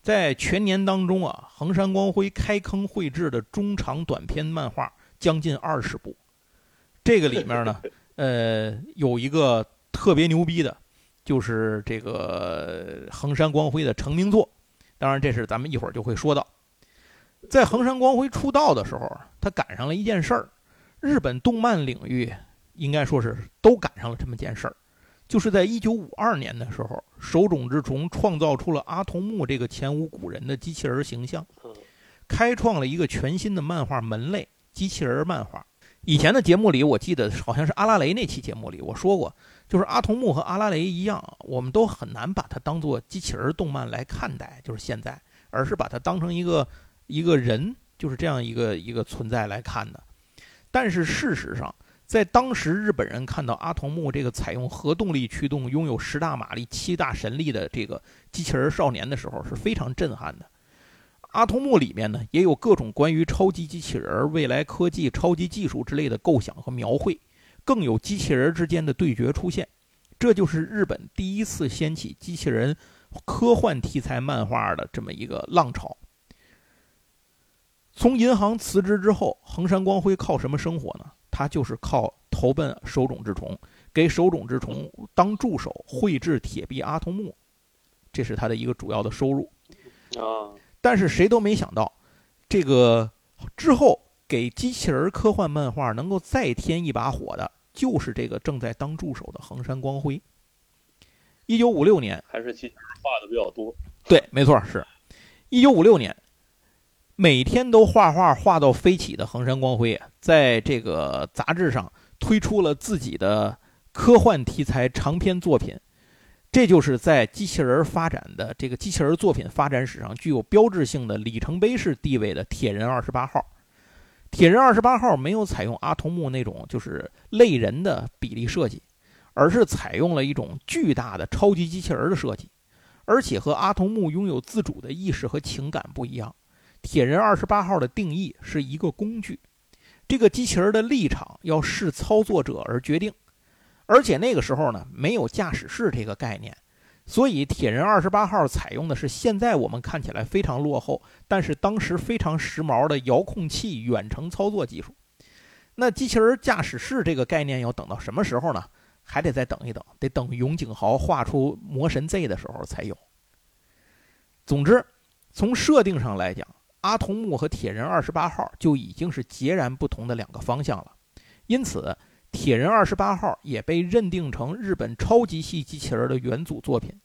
在全年当中啊，横山光辉开坑绘制的中长短篇漫画将近二十部。这个里面呢，呃，有一个特别牛逼的，就是这个横山光辉的成名作。当然，这是咱们一会儿就会说到。在横山光辉出道的时候，他赶上了一件事儿，日本动漫领域应该说是都赶上了这么件事儿。就是在一九五二年的时候，手冢治虫创造出了阿童木这个前无古人的机器人形象，开创了一个全新的漫画门类——机器人漫画。以前的节目里，我记得好像是阿拉蕾那期节目里我说过，就是阿童木和阿拉蕾一样，我们都很难把它当做机器人动漫来看待，就是现在，而是把它当成一个一个人，就是这样一个一个存在来看的。但是事实上，在当时，日本人看到阿童木这个采用核动力驱动、拥有十大马力、七大神力的这个机器人少年的时候，是非常震撼的。阿童木里面呢，也有各种关于超级机器人、未来科技、超级技术之类的构想和描绘，更有机器人之间的对决出现。这就是日本第一次掀起机器人科幻题材漫画的这么一个浪潮。从银行辞职之后，横山光辉靠什么生活呢？他就是靠投奔手冢治虫，给手冢治虫当助手，绘制铁臂阿童木，这是他的一个主要的收入。啊！但是谁都没想到，这个之后给机器人科幻漫画能够再添一把火的，就是这个正在当助手的横山光辉。一九五六年，还是机器人画的比较多。对，没错，是一九五六年。每天都画画画到飞起的横山光辉，在这个杂志上推出了自己的科幻题材长篇作品，这就是在机器人发展的这个机器人作品发展史上具有标志性的里程碑式地位的《铁人二十八号》。《铁人二十八号》没有采用阿童木那种就是类人的比例设计，而是采用了一种巨大的超级机器人的设计，而且和阿童木拥有自主的意识和情感不一样。铁人二十八号的定义是一个工具，这个机器人的立场要视操作者而决定，而且那个时候呢没有驾驶室这个概念，所以铁人二十八号采用的是现在我们看起来非常落后，但是当时非常时髦的遥控器远程操作技术。那机器人驾驶室这个概念要等到什么时候呢？还得再等一等，得等永井豪画出魔神 Z 的时候才有。总之，从设定上来讲。阿童木和铁人二十八号就已经是截然不同的两个方向了，因此铁人二十八号也被认定成日本超级系机器人的元祖作品。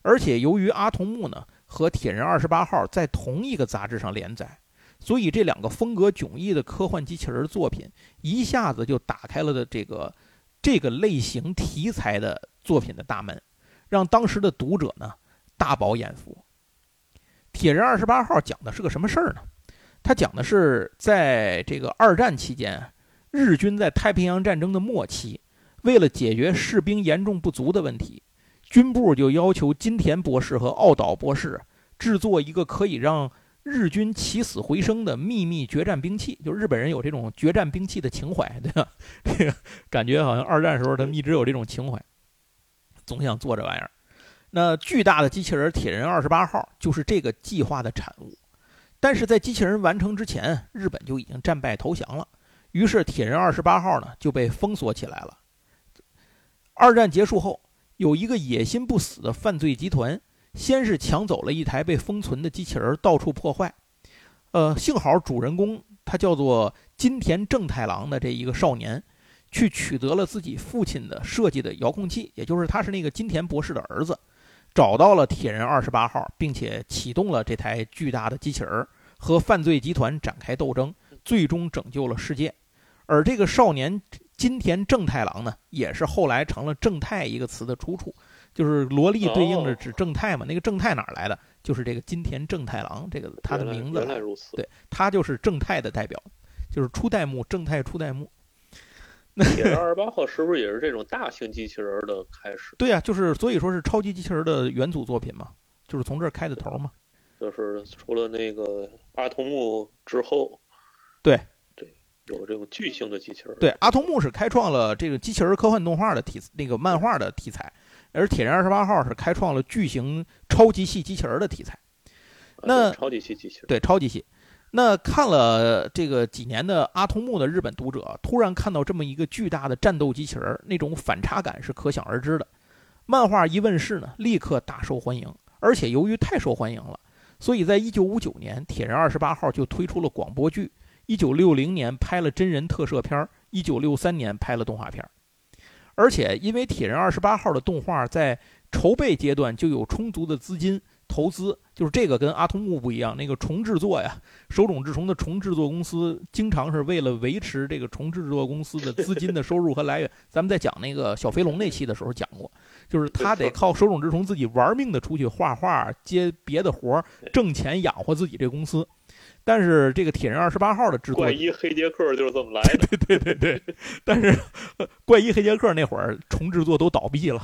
而且由于阿童木呢和铁人二十八号在同一个杂志上连载，所以这两个风格迥异的科幻机器人作品一下子就打开了的这个这个类型题材的作品的大门，让当时的读者呢大饱眼福。铁人二十八号讲的是个什么事儿呢？他讲的是在这个二战期间，日军在太平洋战争的末期，为了解决士兵严重不足的问题，军部就要求金田博士和奥岛博士制作一个可以让日军起死回生的秘密决战兵器。就日本人有这种决战兵器的情怀，对吧？这个感觉好像二战时候他们一直有这种情怀，总想做这玩意儿。那巨大的机器人铁人二十八号就是这个计划的产物，但是在机器人完成之前，日本就已经战败投降了。于是铁人二十八号呢就被封锁起来了。二战结束后，有一个野心不死的犯罪集团，先是抢走了一台被封存的机器人，到处破坏。呃，幸好主人公他叫做金田正太郎的这一个少年，去取得了自己父亲的设计的遥控器，也就是他是那个金田博士的儿子。找到了铁人二十八号，并且启动了这台巨大的机器人，和犯罪集团展开斗争，最终拯救了世界。而这个少年金田正太郎呢，也是后来成了正太一个词的出处，就是萝莉对应着指正太嘛。那个正太哪来的？就是这个金田正太郎这个他的名字。原来如此。对他就是正太的代表，就是初代目正太初代目。铁人二十八号是不是也是这种大型机器人的开始？对呀，就是所以说是超级机器人的元祖作品嘛，就是从这儿开的头嘛。就是除了那个阿童木之后，对对，有这种巨型的机器人。对，阿童木是开创了这个机器人科幻动画的题那个漫画的题材，而铁人二十八号是开创了巨型超级系机器人的题材。那超级系机器人，对，超级系。那看了这个几年的阿童木的日本读者，突然看到这么一个巨大的战斗机器人，那种反差感是可想而知的。漫画一问世呢，立刻大受欢迎，而且由于太受欢迎了，所以在一九五九年，铁人二十八号就推出了广播剧。一九六零年拍了真人特摄片儿，一九六三年拍了动画片。而且因为铁人二十八号的动画在筹备阶段就有充足的资金。投资就是这个跟阿童木不一样，那个重制作呀，手冢治虫的重制作公司经常是为了维持这个重制作公司的资金的收入和来源。咱们在讲那个小飞龙那期的时候讲过，就是他得靠手冢治虫自己玩命的出去画画、接别的活儿，挣钱养活自己这公司。但是这个铁人二十八号的制作，怪医黑杰克就是这么来的。对对对对，但是怪医黑杰克那会儿重制作都倒闭了。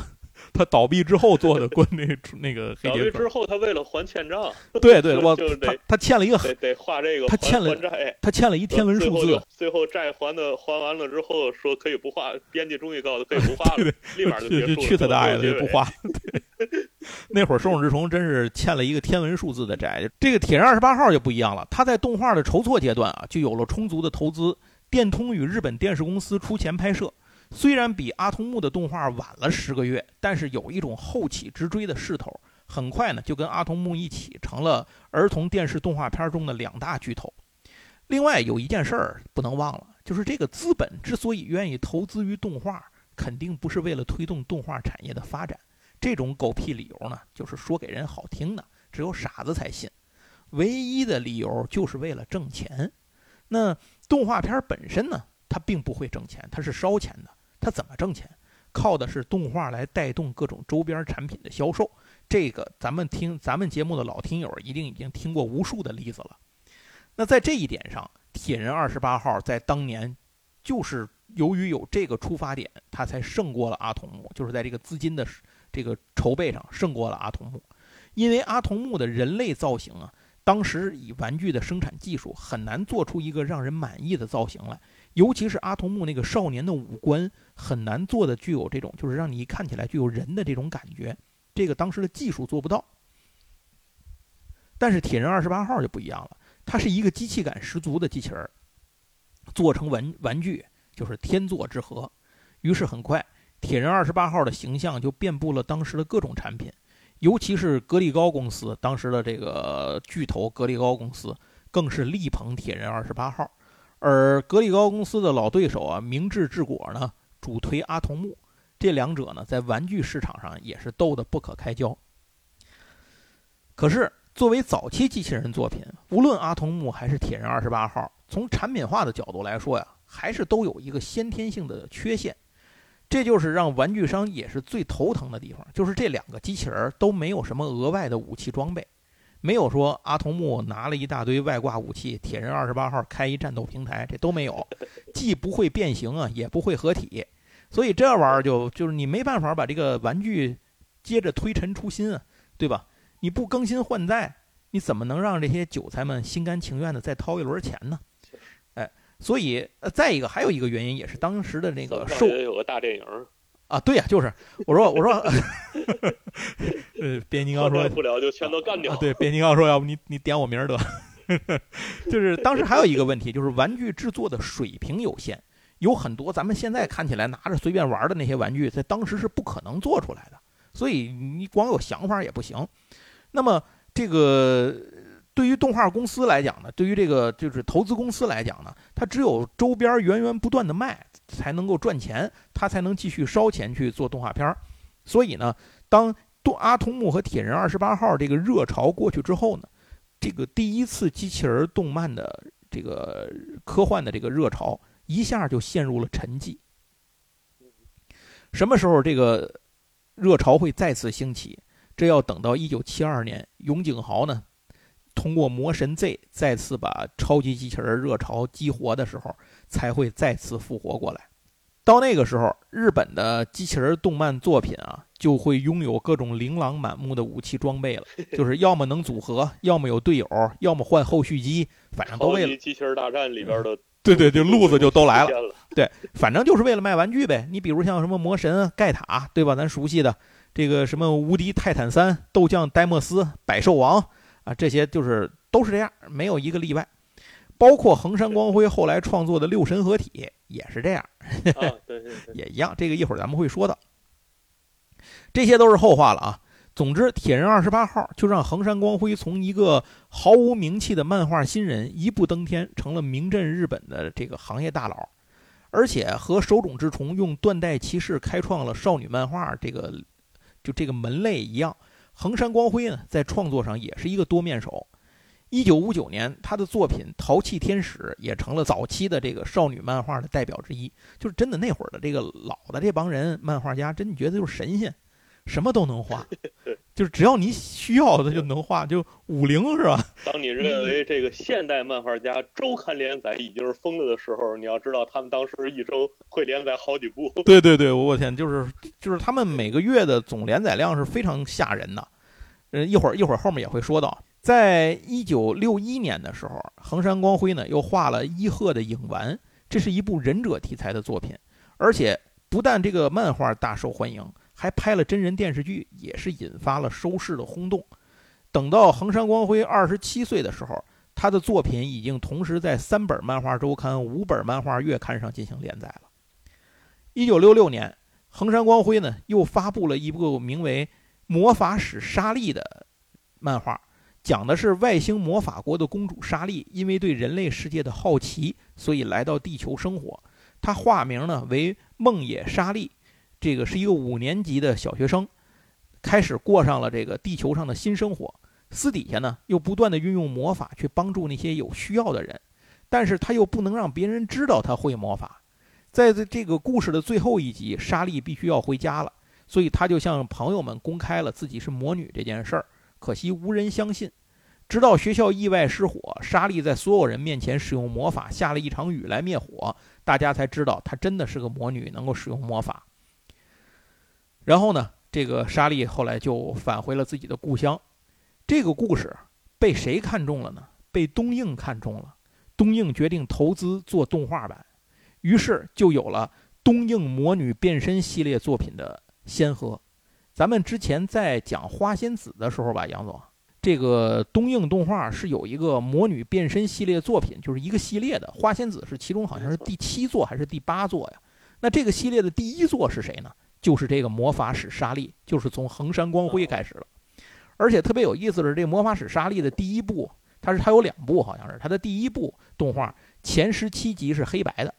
他倒闭之后做的关那那个 黑倒闭之后，他为了还欠账，对对，我他他欠了一个得得画这个他欠了债，他欠了一天文数字，最后债还的还完了之后说可以不画，编辑终于告诉他可以不画了，立马就结束了。去他大爷的，就不画。那会儿手冢治虫真是欠了一个天文数字的债。这个铁人二十八号就不一样了，他在动画的筹措阶段啊，就有了充足的投资，电通与日本电视公司出钱拍摄。虽然比阿童木的动画晚了十个月，但是有一种后起之追的势头。很快呢，就跟阿童木一起成了儿童电视动画片中的两大巨头。另外有一件事儿不能忘了，就是这个资本之所以愿意投资于动画，肯定不是为了推动动画产业的发展。这种狗屁理由呢，就是说给人好听的，只有傻子才信。唯一的理由就是为了挣钱。那动画片本身呢，它并不会挣钱，它是烧钱的。他怎么挣钱？靠的是动画来带动各种周边产品的销售。这个咱们听咱们节目的老听友一定已经听过无数的例子了。那在这一点上，铁人二十八号在当年就是由于有这个出发点，他才胜过了阿童木，就是在这个资金的这个筹备上胜过了阿童木。因为阿童木的人类造型啊，当时以玩具的生产技术很难做出一个让人满意的造型来。尤其是阿童木那个少年的五官很难做的具有这种，就是让你看起来具有人的这种感觉，这个当时的技术做不到。但是铁人二十八号就不一样了，它是一个机器感十足的机器人，做成玩玩具就是天作之合。于是很快，铁人二十八号的形象就遍布了当时的各种产品，尤其是格力高公司，当时的这个巨头格力高公司更是力捧铁人二十八号。而格力高公司的老对手啊，明治治果呢，主推阿童木，这两者呢，在玩具市场上也是斗得不可开交。可是，作为早期机器人作品，无论阿童木还是铁人二十八号，从产品化的角度来说呀，还是都有一个先天性的缺陷，这就是让玩具商也是最头疼的地方，就是这两个机器人都没有什么额外的武器装备。没有说阿童木拿了一大堆外挂武器，铁人二十八号开一战斗平台，这都没有，既不会变形啊，也不会合体，所以这玩意儿就就是你没办法把这个玩具接着推陈出新啊，对吧？你不更新换代，你怎么能让这些韭菜们心甘情愿的再掏一轮钱呢？哎，所以呃，再一个还有一个原因，也是当时的那个受有个大电影。啊，对呀，就是我说我说，呃，变形金刚说不了就全都干掉。对，变形金刚说要不你你点我名得，就是当时还有一个问题，就是玩具制作的水平有限，有很多咱们现在看起来拿着随便玩的那些玩具，在当时是不可能做出来的，所以你光有想法也不行。那么这个对于动画公司来讲呢，对于这个就是投资公司来讲呢，它只有周边源源不断的卖。才能够赚钱，他才能继续烧钱去做动画片儿。所以呢，当阿童木和铁人二十八号这个热潮过去之后呢，这个第一次机器人动漫的这个科幻的这个热潮一下就陷入了沉寂。什么时候这个热潮会再次兴起？这要等到一九七二年，永井豪呢通过《魔神 Z》再次把超级机器人热潮激活的时候。才会再次复活过来。到那个时候，日本的机器人动漫作品啊，就会拥有各种琳琅满目的武器装备了。就是要么能组合，要么有队友，要么换后续机，反正都为了机器人大战里边的。对对对，路子就都来了。对，反正就是为了卖玩具呗。你比如像什么魔神盖塔，对吧？咱熟悉的这个什么无敌泰坦三、斗将戴莫斯、百兽王，啊，这些就是都是这样，没有一个例外。包括横山光辉后来创作的六神合体也是这样，啊，对对对，也一样。这个一会儿咱们会说到，这些都是后话了啊。总之，铁人二十八号就让横山光辉从一个毫无名气的漫画新人一步登天，成了名震日本的这个行业大佬，而且和手冢治虫用断代骑士开创了少女漫画这个就这个门类一样，横山光辉呢在创作上也是一个多面手。一九五九年，他的作品《淘气天使》也成了早期的这个少女漫画的代表之一。就是真的那会儿的这个老的这帮人漫画家，真的觉得就是神仙。什么都能画，就是只要你需要的就能画，就五零是吧？当你认为这个现代漫画家周刊连载已经是疯了的时候，你要知道他们当时一周会连载好几部。对对对，我天，就是就是他们每个月的总连载量是非常吓人的。嗯，一会儿一会儿后面也会说到，在一九六一年的时候，横山光辉呢又画了伊贺的影丸，这是一部忍者题材的作品，而且不但这个漫画大受欢迎。还拍了真人电视剧，也是引发了收视的轰动。等到横山光辉二十七岁的时候，他的作品已经同时在三本漫画周刊、五本漫画月刊上进行连载了。一九六六年，横山光辉呢又发布了一部名为《魔法使莎莉》的漫画，讲的是外星魔法国的公主莎莉，因为对人类世界的好奇，所以来到地球生活。她化名呢为梦野莎莉。这个是一个五年级的小学生，开始过上了这个地球上的新生活。私底下呢，又不断的运用魔法去帮助那些有需要的人，但是他又不能让别人知道他会魔法。在这个故事的最后一集，莎莉必须要回家了，所以他就向朋友们公开了自己是魔女这件事儿。可惜无人相信，直到学校意外失火，莎莉在所有人面前使用魔法，下了一场雨来灭火，大家才知道她真的是个魔女，能够使用魔法。然后呢，这个莎莉后来就返回了自己的故乡。这个故事被谁看中了呢？被东映看中了。东映决定投资做动画版，于是就有了东映魔女变身系列作品的先河。咱们之前在讲花仙子的时候吧，杨总，这个东映动画是有一个魔女变身系列作品，就是一个系列的。花仙子是其中好像是第七座还是第八座呀？那这个系列的第一座是谁呢？就是这个魔法使莎莉，就是从横山光辉开始了，而且特别有意思的是，这个魔法使莎莉的第一部，它是它有两部，好像是它的第一部动画前十七集是黑白的，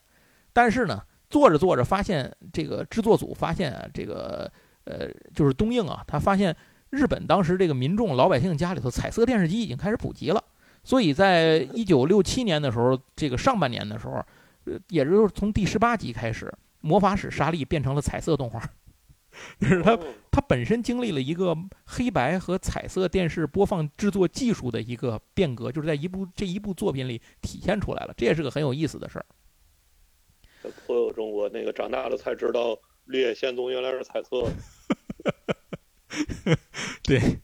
但是呢，做着做着发现这个制作组发现这个呃，就是东映啊，他发现日本当时这个民众老百姓家里头彩色电视机已经开始普及了，所以在一九六七年的时候，这个上半年的时候，呃，也就是从第十八集开始。魔法使莎莉变成了彩色动画，就是它，它本身经历了一个黑白和彩色电视播放制作技术的一个变革，就是在一部这一部作品里体现出来了，这也是个很有意思的事儿。颇有中国那个长大了才知道绿野仙踪原来是彩色。对，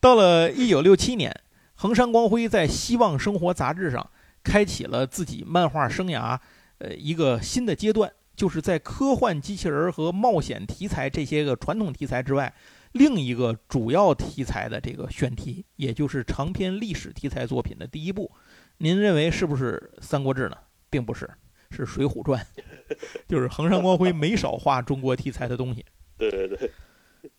到了一九六七年，横山光辉在《希望生活》杂志上开启了自己漫画生涯，呃，一个新的阶段。就是在科幻机器人和冒险题材这些个传统题材之外，另一个主要题材的这个选题，也就是长篇历史题材作品的第一部，您认为是不是《三国志》呢？并不是，是《水浒传》。就是横山光辉没少画中国题材的东西。对对对。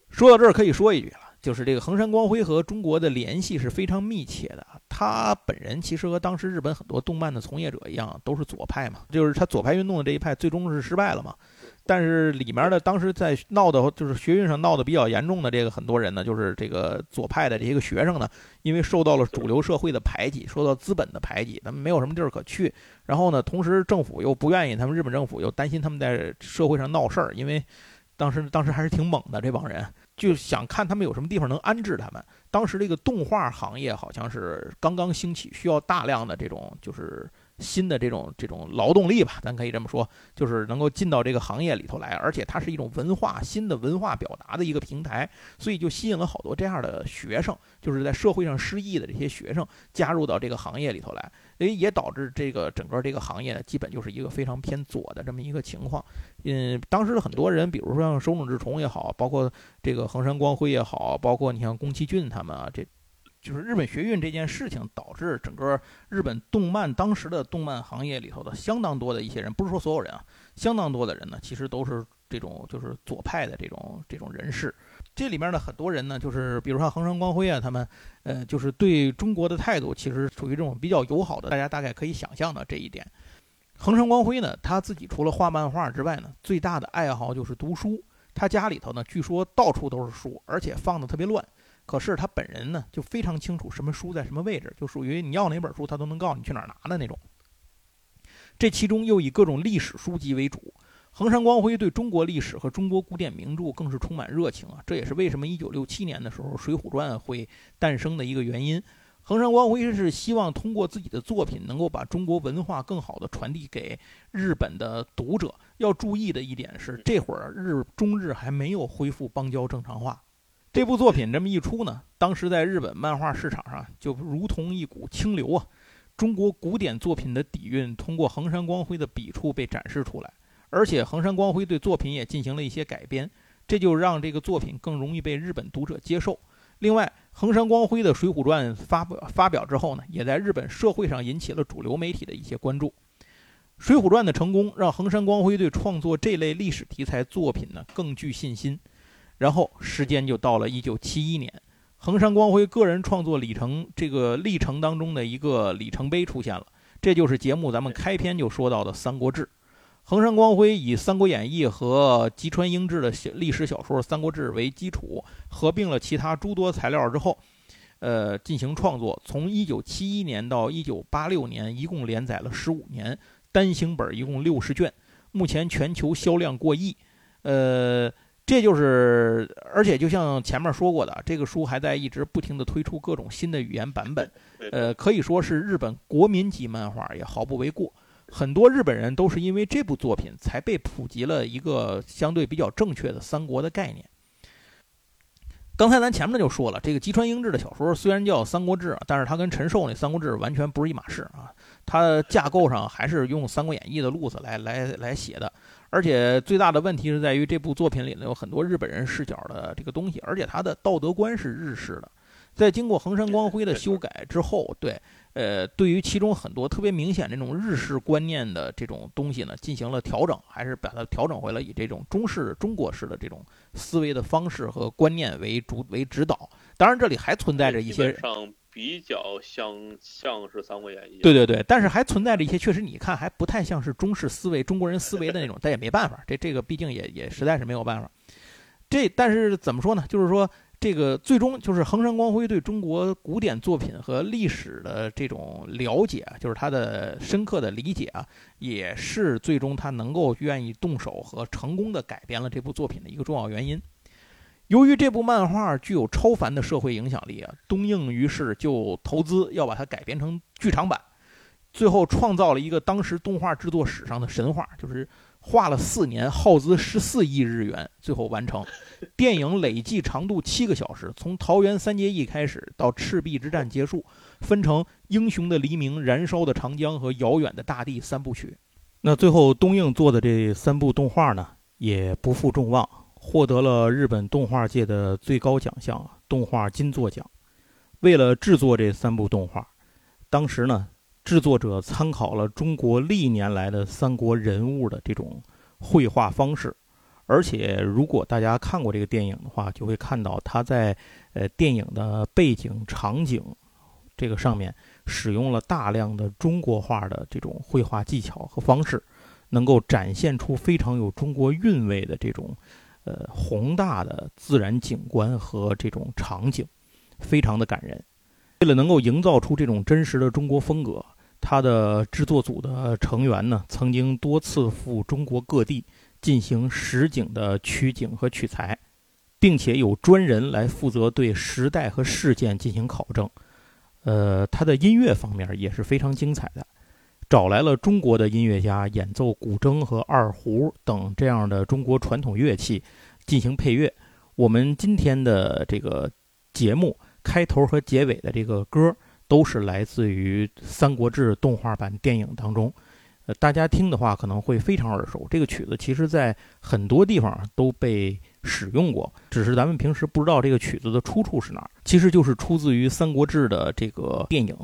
说到这儿，可以说一句了。就是这个横山光辉和中国的联系是非常密切的。他本人其实和当时日本很多动漫的从业者一样，都是左派嘛。就是他左派运动的这一派最终是失败了嘛。但是里面的当时在闹的，就是学运上闹得比较严重的这个很多人呢，就是这个左派的这些个学生呢，因为受到了主流社会的排挤，受到资本的排挤，他们没有什么地儿可去。然后呢，同时政府又不愿意，他们日本政府又担心他们在社会上闹事儿，因为当时当时还是挺猛的这帮人。就想看他们有什么地方能安置他们。当时这个动画行业好像是刚刚兴起，需要大量的这种就是新的这种这种劳动力吧，咱可以这么说，就是能够进到这个行业里头来。而且它是一种文化新的文化表达的一个平台，所以就吸引了好多这样的学生，就是在社会上失意的这些学生加入到这个行业里头来。所以也导致这个整个这个行业基本就是一个非常偏左的这么一个情况。嗯，当时的很多人，比如说像手冢治虫也好，包括这个横山光辉也好，包括你像宫崎骏他们啊，这就是日本学运这件事情，导致整个日本动漫当时的动漫行业里头的相当多的一些人，不是说所有人啊，相当多的人呢，其实都是这种就是左派的这种这种人士。这里面的很多人呢，就是比如说横山光辉啊，他们，呃，就是对中国的态度其实属于这种比较友好的，大家大概可以想象的这一点。横山光辉呢，他自己除了画漫画之外呢，最大的爱好就是读书。他家里头呢，据说到处都是书，而且放的特别乱。可是他本人呢，就非常清楚什么书在什么位置，就属于你要哪本书，他都能告诉你去哪儿拿的那种。这其中又以各种历史书籍为主。横山光辉对中国历史和中国古典名著更是充满热情啊！这也是为什么1967年的时候《水浒传》会诞生的一个原因。横山光辉是希望通过自己的作品，能够把中国文化更好的传递给日本的读者。要注意的一点是，这会儿日中日还没有恢复邦交正常化。这部作品这么一出呢，当时在日本漫画市场上就如同一股清流啊！中国古典作品的底蕴通过横山光辉的笔触被展示出来，而且横山光辉对作品也进行了一些改编，这就让这个作品更容易被日本读者接受。另外，横山光辉的《水浒传》发表发表之后呢，也在日本社会上引起了主流媒体的一些关注。《水浒传》的成功让横山光辉对创作这类历史题材作品呢更具信心。然后时间就到了一九七一年，横山光辉个人创作里程这个历程当中的一个里程碑出现了，这就是节目咱们开篇就说到的《三国志》。横山光辉以《三国演义》和吉川英治的历史小说《三国志》为基础，合并了其他诸多材料之后，呃，进行创作。从一九七一年到一九八六年，一共连载了十五年，单行本一共六十卷，目前全球销量过亿，呃。这就是，而且就像前面说过的，这个书还在一直不停地推出各种新的语言版本，呃，可以说是日本国民级漫画，也毫不为过。很多日本人都是因为这部作品才被普及了一个相对比较正确的三国的概念。刚才咱前面就说了，这个吉川英治的小说虽然叫《三国志》，但是它跟陈寿那《三国志》完全不是一码事啊，它架构上还是用《三国演义》的路子来来来写的。而且最大的问题是在于这部作品里呢有很多日本人视角的这个东西，而且他的道德观是日式的。在经过横山光辉的修改之后，对，呃，对于其中很多特别明显这种日式观念的这种东西呢进行了调整，还是把它调整回了以这种中式、中国式的这种思维的方式和观念为主为指导。当然，这里还存在着一些。比较像像是《三国演义》，对对对，但是还存在着一些，确实你看还不太像是中式思维、中国人思维的那种，但也没办法，这这个毕竟也也实在是没有办法。这但是怎么说呢？就是说这个最终就是恒山光辉对中国古典作品和历史的这种了解，就是他的深刻的理解啊，也是最终他能够愿意动手和成功的改编了这部作品的一个重要原因。由于这部漫画具有超凡的社会影响力啊，东映于是就投资要把它改编成剧场版，最后创造了一个当时动画制作史上的神话，就是画了四年，耗资十四亿日元，最后完成。电影累计长度七个小时，从桃园三结义开始到赤壁之战结束，分成《英雄的黎明》《燃烧的长江》和《遥远的大地》三部曲。那最后东映做的这三部动画呢，也不负众望。获得了日本动画界的最高奖项——动画金座奖。为了制作这三部动画，当时呢，制作者参考了中国历年来的三国人物的这种绘画方式。而且，如果大家看过这个电影的话，就会看到他在呃电影的背景场景这个上面使用了大量的中国画的这种绘画技巧和方式，能够展现出非常有中国韵味的这种。呃，宏大的自然景观和这种场景，非常的感人。为了能够营造出这种真实的中国风格，他的制作组的成员呢，曾经多次赴中国各地进行实景的取景和取材，并且有专人来负责对时代和事件进行考证。呃，他的音乐方面也是非常精彩的。找来了中国的音乐家演奏古筝和二胡等这样的中国传统乐器进行配乐。我们今天的这个节目开头和结尾的这个歌都是来自于《三国志》动画版电影当中。呃，大家听的话可能会非常耳熟。这个曲子其实在很多地方都被使用过，只是咱们平时不知道这个曲子的出处是哪儿。其实就是出自于《三国志》的这个电影，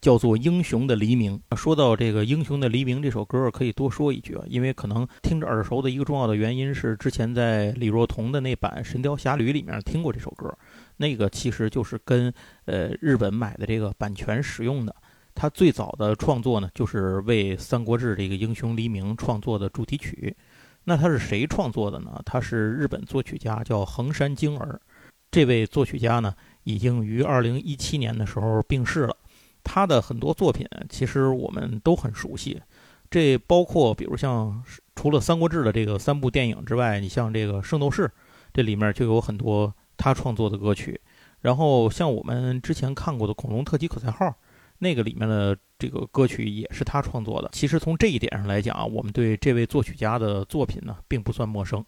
叫做《英雄的黎明》。说到这个《英雄的黎明》这首歌，可以多说一句啊，因为可能听着耳熟的一个重要的原因是，之前在李若彤的那版《神雕侠侣》里面听过这首歌，那个其实就是跟呃日本买的这个版权使用的。他最早的创作呢，就是为《三国志》这个英雄黎明创作的主题曲。那他是谁创作的呢？他是日本作曲家，叫横山晶儿。这位作曲家呢，已经于二零一七年的时候病逝了。他的很多作品其实我们都很熟悉，这包括比如像除了《三国志》的这个三部电影之外，你像这个《圣斗士》，这里面就有很多他创作的歌曲。然后像我们之前看过的《恐龙特级可赛号》。那个里面的这个歌曲也是他创作的。其实从这一点上来讲，我们对这位作曲家的作品呢，并不算陌生。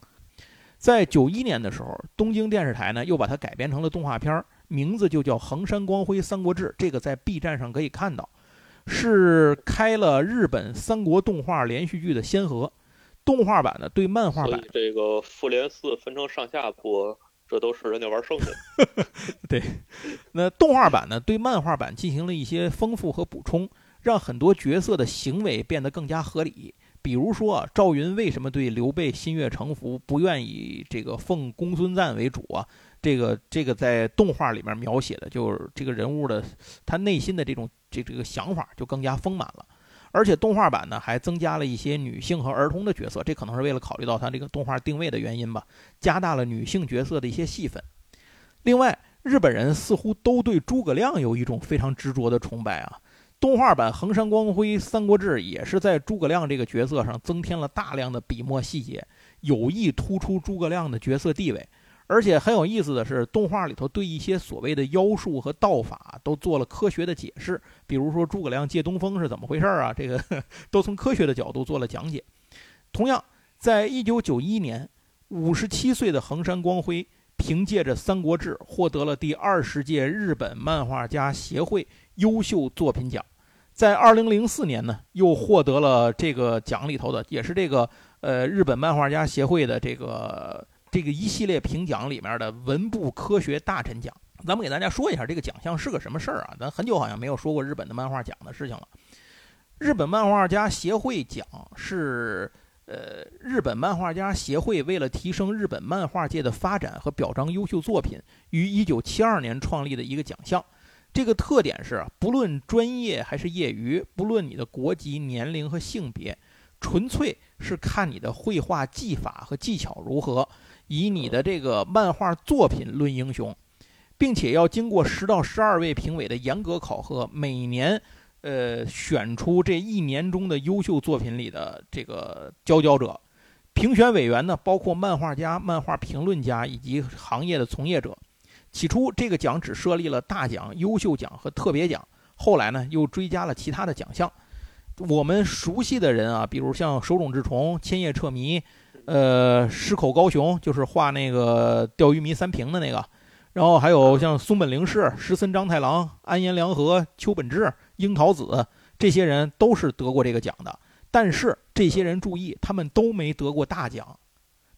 在九一年的时候，东京电视台呢又把它改编成了动画片儿，名字就叫《横山光辉三国志》。这个在 B 站上可以看到，是开了日本三国动画连续剧的先河。动画版的对漫画版，这个复联四分成上下播。这都是人家玩剩的，对。那动画版呢，对漫画版进行了一些丰富和补充，让很多角色的行为变得更加合理。比如说，赵云为什么对刘备心悦诚服，不愿意这个奉公孙瓒为主啊？这个这个在动画里面描写的，就是这个人物的他内心的这种这这个想法就更加丰满了。而且动画版呢，还增加了一些女性和儿童的角色，这可能是为了考虑到它这个动画定位的原因吧，加大了女性角色的一些戏份。另外，日本人似乎都对诸葛亮有一种非常执着的崇拜啊。动画版《横山光辉三国志》也是在诸葛亮这个角色上增添了大量的笔墨细节，有意突出诸葛亮的角色地位。而且很有意思的是，动画里头对一些所谓的妖术和道法都做了科学的解释，比如说诸葛亮借东风是怎么回事啊？这个 都从科学的角度做了讲解。同样，在一九九一年，五十七岁的横山光辉凭借着《三国志》获得了第二十届日本漫画家协会优秀作品奖。在二零零四年呢，又获得了这个奖里头的，也是这个呃日本漫画家协会的这个。这个一系列评奖里面的文部科学大臣奖，咱们给大家说一下这个奖项是个什么事儿啊？咱很久好像没有说过日本的漫画奖的事情了。日本漫画家协会奖是，呃，日本漫画家协会为了提升日本漫画界的发展和表彰优秀作品，于1972年创立的一个奖项。这个特点是，不论专业还是业余，不论你的国籍、年龄和性别，纯粹是看你的绘画技法和技巧如何。以你的这个漫画作品论英雄，并且要经过十到十二位评委的严格考核，每年，呃，选出这一年中的优秀作品里的这个佼佼者。评选委员呢，包括漫画家、漫画评论家以及行业的从业者。起初，这个奖只设立了大奖、优秀奖和特别奖，后来呢，又追加了其他的奖项。我们熟悉的人啊，比如像手冢治虫、千叶彻弥。呃，石口高雄就是画那个钓鱼迷三平的那个，然后还有像松本零士、石森章太郎、安彦良和、秋本志、樱桃子这些人都是得过这个奖的。但是这些人注意，他们都没得过大奖，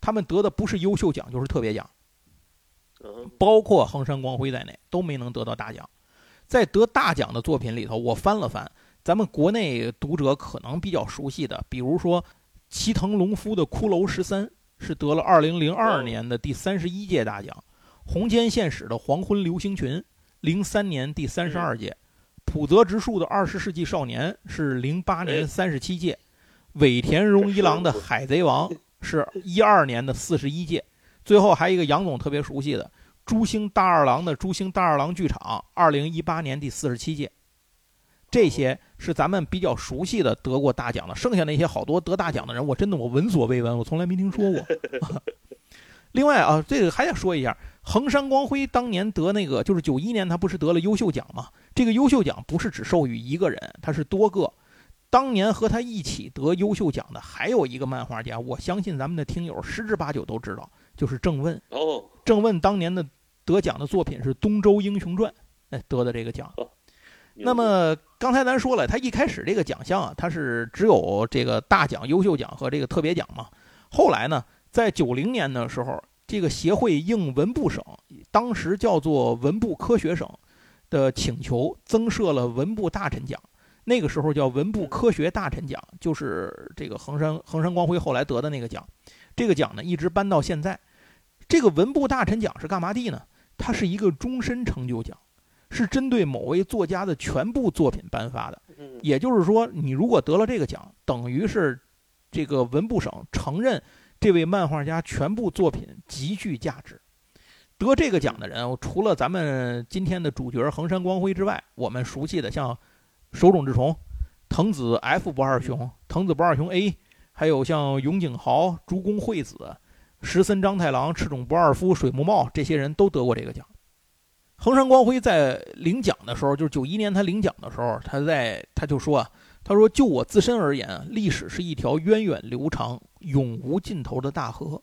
他们得的不是优秀奖就是特别奖，包括横山光辉在内都没能得到大奖。在得大奖的作品里头，我翻了翻，咱们国内读者可能比较熟悉的，比如说。齐藤龙夫的《骷髅十三》是得了二零零二年的第三十一届大奖，红间宪史的《黄昏流星群》零三年第三十二届，浦泽直树的《二十世纪少年》是零八年三十七届，尾田荣一郎的《海贼王》是一二年的四十一届，最后还有一个杨总特别熟悉的朱星大二郎的《朱星大二郎剧场》二零一八年第四十七届。这些是咱们比较熟悉的得过大奖的，剩下那些好多得大奖的人，我真的我闻所未闻，我从来没听说过。另外啊，这个还得说一下，横山光辉当年得那个就是九一年，他不是得了优秀奖吗？这个优秀奖不是只授予一个人，他是多个。当年和他一起得优秀奖的还有一个漫画家，我相信咱们的听友十之八九都知道，就是郑问。哦，郑问当年的得奖的作品是《东周英雄传》，哎，得的这个奖。那么刚才咱说了，他一开始这个奖项啊，它是只有这个大奖、优秀奖和这个特别奖嘛。后来呢，在九零年的时候，这个协会应文部省当时叫做文部科学省的请求，增设了文部大臣奖。那个时候叫文部科学大臣奖，就是这个衡山衡山光辉后来得的那个奖。这个奖呢，一直颁到现在。这个文部大臣奖是干嘛的呢？它是一个终身成就奖，是针对某位作家的全部作品颁发的。嗯也就是说，你如果得了这个奖，等于是这个文部省承认这位漫画家全部作品极具价值。得这个奖的人，除了咱们今天的主角横山光辉之外，我们熟悉的像手冢治虫、藤子 F 不二雄、藤子不二雄 A，还有像永井豪、竹宫惠子、石森章太郎、赤冢不二夫、水木茂这些人都得过这个奖。衡山光辉在领奖的时候，就是九一年他领奖的时候，他在他就说啊，他说就我自身而言，历史是一条源远流长、永无尽头的大河，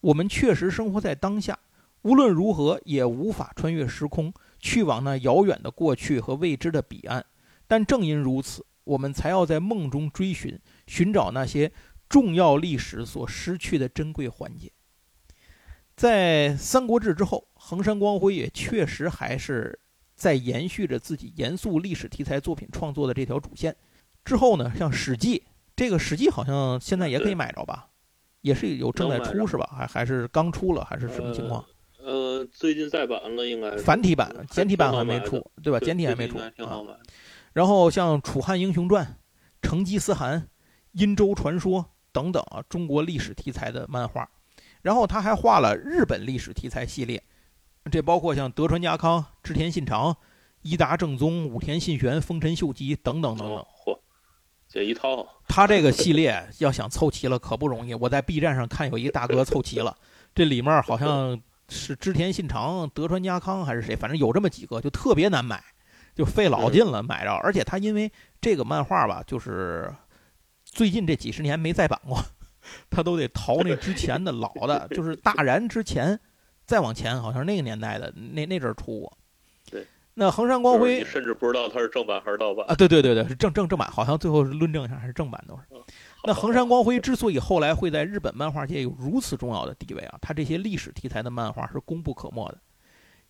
我们确实生活在当下，无论如何也无法穿越时空去往那遥远的过去和未知的彼岸。但正因如此，我们才要在梦中追寻，寻找那些重要历史所失去的珍贵环节。在《三国志》之后，衡山光辉也确实还是在延续着自己严肃历史题材作品创作的这条主线。之后呢，像《史记》，这个《史记》好像现在也可以买着吧？也是有正在出是吧？还还是刚出了，还是什么情况？呃，最近再版了，应该是繁体版、简体版还没出，对吧？简体还没出挺好啊。买的。然后像《楚汉英雄传》《成吉思汗》《殷周传说》等等啊，中国历史题材的漫画。然后他还画了日本历史题材系列，这包括像德川家康、织田信长、伊达正宗、武田信玄、丰臣秀吉等等等等哦。，嚯，这一套他这个系列要想凑齐了可不容易。我在 B 站上看有一个大哥凑齐了，这里面好像是织田信长、德川家康还是谁，反正有这么几个，就特别难买，就费老劲了买着。而且他因为这个漫画吧，就是最近这几十年没再版过，他都得淘那之前的老的，就是大然之前，再往前好像是那个年代的那那阵儿出过。对，那衡山光辉就是甚至不知道它是正版还是盗版啊，。对对对对，是正正正版，好像最后是论证一下还是正版都是。那衡山光辉之所以后来会在日本漫画界有如此重要的地位啊，他这些历史题材的漫画是功不可没的，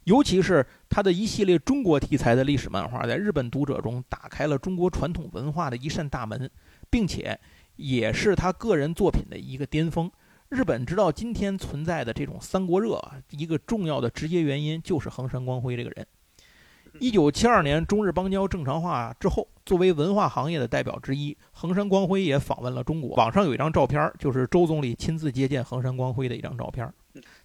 尤其是他的一系列中国题材的历史漫画，在日本读者中打开了中国传统文化的一扇大门，并且也是他个人作品的一个巅峰。日本直到今天存在的这种三国热啊，一个重要的直接原因就是衡山光辉这个人。一九七二年中日邦交正常化之后，作为文化行业的代表之一，衡山光辉也访问了中国。网上有一张照片，就是周总理亲自接见衡山光辉的一张照片。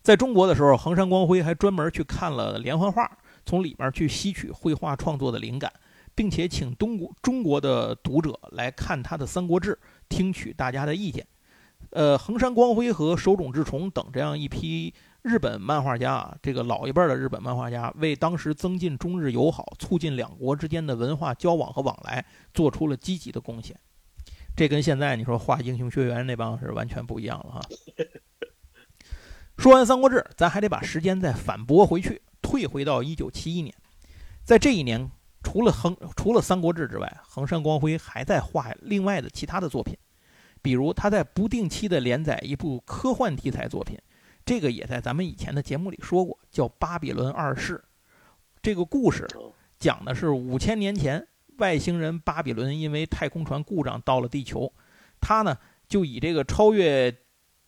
在中国的时候，衡山光辉还专门去看了连环画，从里面去吸取绘画创作的灵感，并且请东国中国的读者来看他的《三国志》，听取大家的意见。呃，横山光辉和手冢治虫等这样一批日本漫画家啊，这个老一辈的日本漫画家，为当时增进中日友好、促进两国之间的文化交往和往来，做出了积极的贡献。这跟现在你说画英雄学园那帮是完全不一样了哈。说完《三国志》，咱还得把时间再反驳回去，退回到一九七一年。在这一年，除了衡除了《三国志》之外，衡山光辉还在画另外的其他的作品，比如他在不定期的连载一部科幻题材作品，这个也在咱们以前的节目里说过，叫《巴比伦二世》。这个故事讲的是五千年前，外星人巴比伦因为太空船故障到了地球，他呢就以这个超越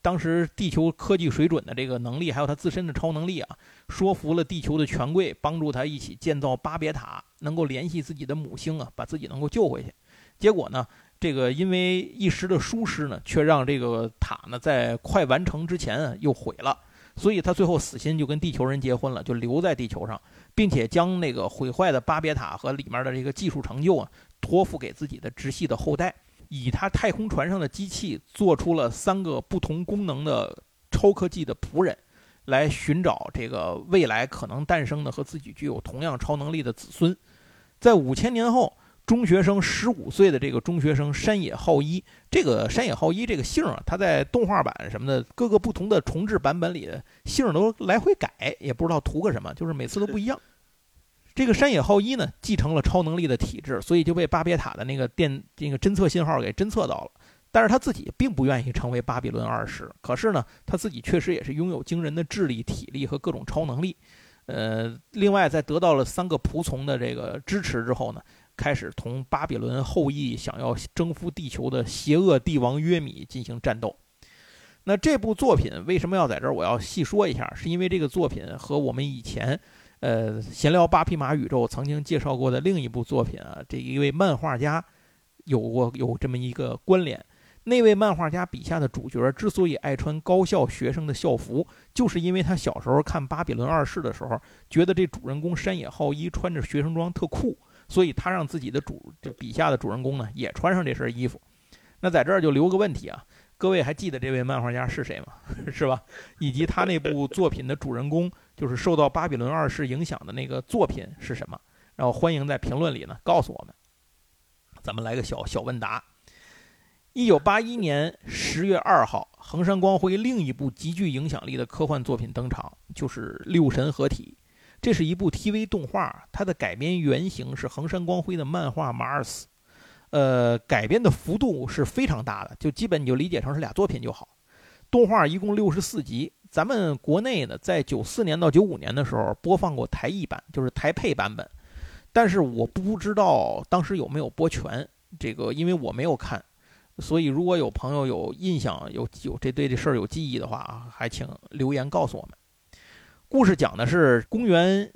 当时地球科技水准的这个能力，还有他自身的超能力啊，说服了地球的权贵，帮助他一起建造巴别塔，能够联系自己的母星啊，把自己能够救回去。结果呢，这个因为一时的疏失呢，却让这个塔呢在快完成之前啊又毁了。所以他最后死心，就跟地球人结婚了，就留在地球上，并且将那个毁坏的巴别塔和里面的这个技术成就啊，托付给自己的直系的后代。以他太空船上的机器做出了三个不同功能的超科技的仆人，来寻找这个未来可能诞生的和自己具有同样超能力的子孙。在五千年后，中学生十五岁的这个中学生山野浩一，这个山野浩一这个姓啊，他在动画版什么的各个不同的重置版本里的姓都来回改，也不知道图个什么，就是每次都不一样。这个山野浩一呢，继承了超能力的体质，所以就被巴别塔的那个电那个侦测信号给侦测到了。但是他自己并不愿意成为巴比伦二世，可是呢，他自己确实也是拥有惊人的智力、体力和各种超能力。呃，另外在得到了三个仆从的这个支持之后呢，开始同巴比伦后裔想要征服地球的邪恶帝王约米进行战斗。那这部作品为什么要在这儿我要细说一下？是因为这个作品和我们以前呃闲聊八匹马宇宙曾经介绍过的另一部作品啊，这一位漫画家有过有这么一个关联。那位漫画家笔下的主角之所以爱穿高校学生的校服，就是因为他小时候看《巴比伦二世》的时候，觉得这主人公山野浩一穿着学生装特酷，所以他让自己的主这笔下的主人公呢也穿上这身衣服。那在这儿就留个问题啊，各位还记得这位漫画家是谁吗？是吧？以及他那部作品的主人公就是受到《巴比伦二世》影响的那个作品是什么？然后欢迎在评论里呢告诉我们。咱们来个小小问答。一九八一年十月二号，横山光辉另一部极具影响力的科幻作品登场，就是《六神合体》。这是一部 TV 动画，它的改编原型是横山光辉的漫画《马尔斯》，呃，改编的幅度是非常大的，就基本你就理解成是俩作品就好。动画一共六十四集，咱们国内呢，在九四年到九五年的时候播放过台译版，就是台配版本，但是我不知道当时有没有播全，这个因为我没有看。所以，如果有朋友有印象、有有这对这事儿有记忆的话啊，还请留言告诉我们。故事讲的是公元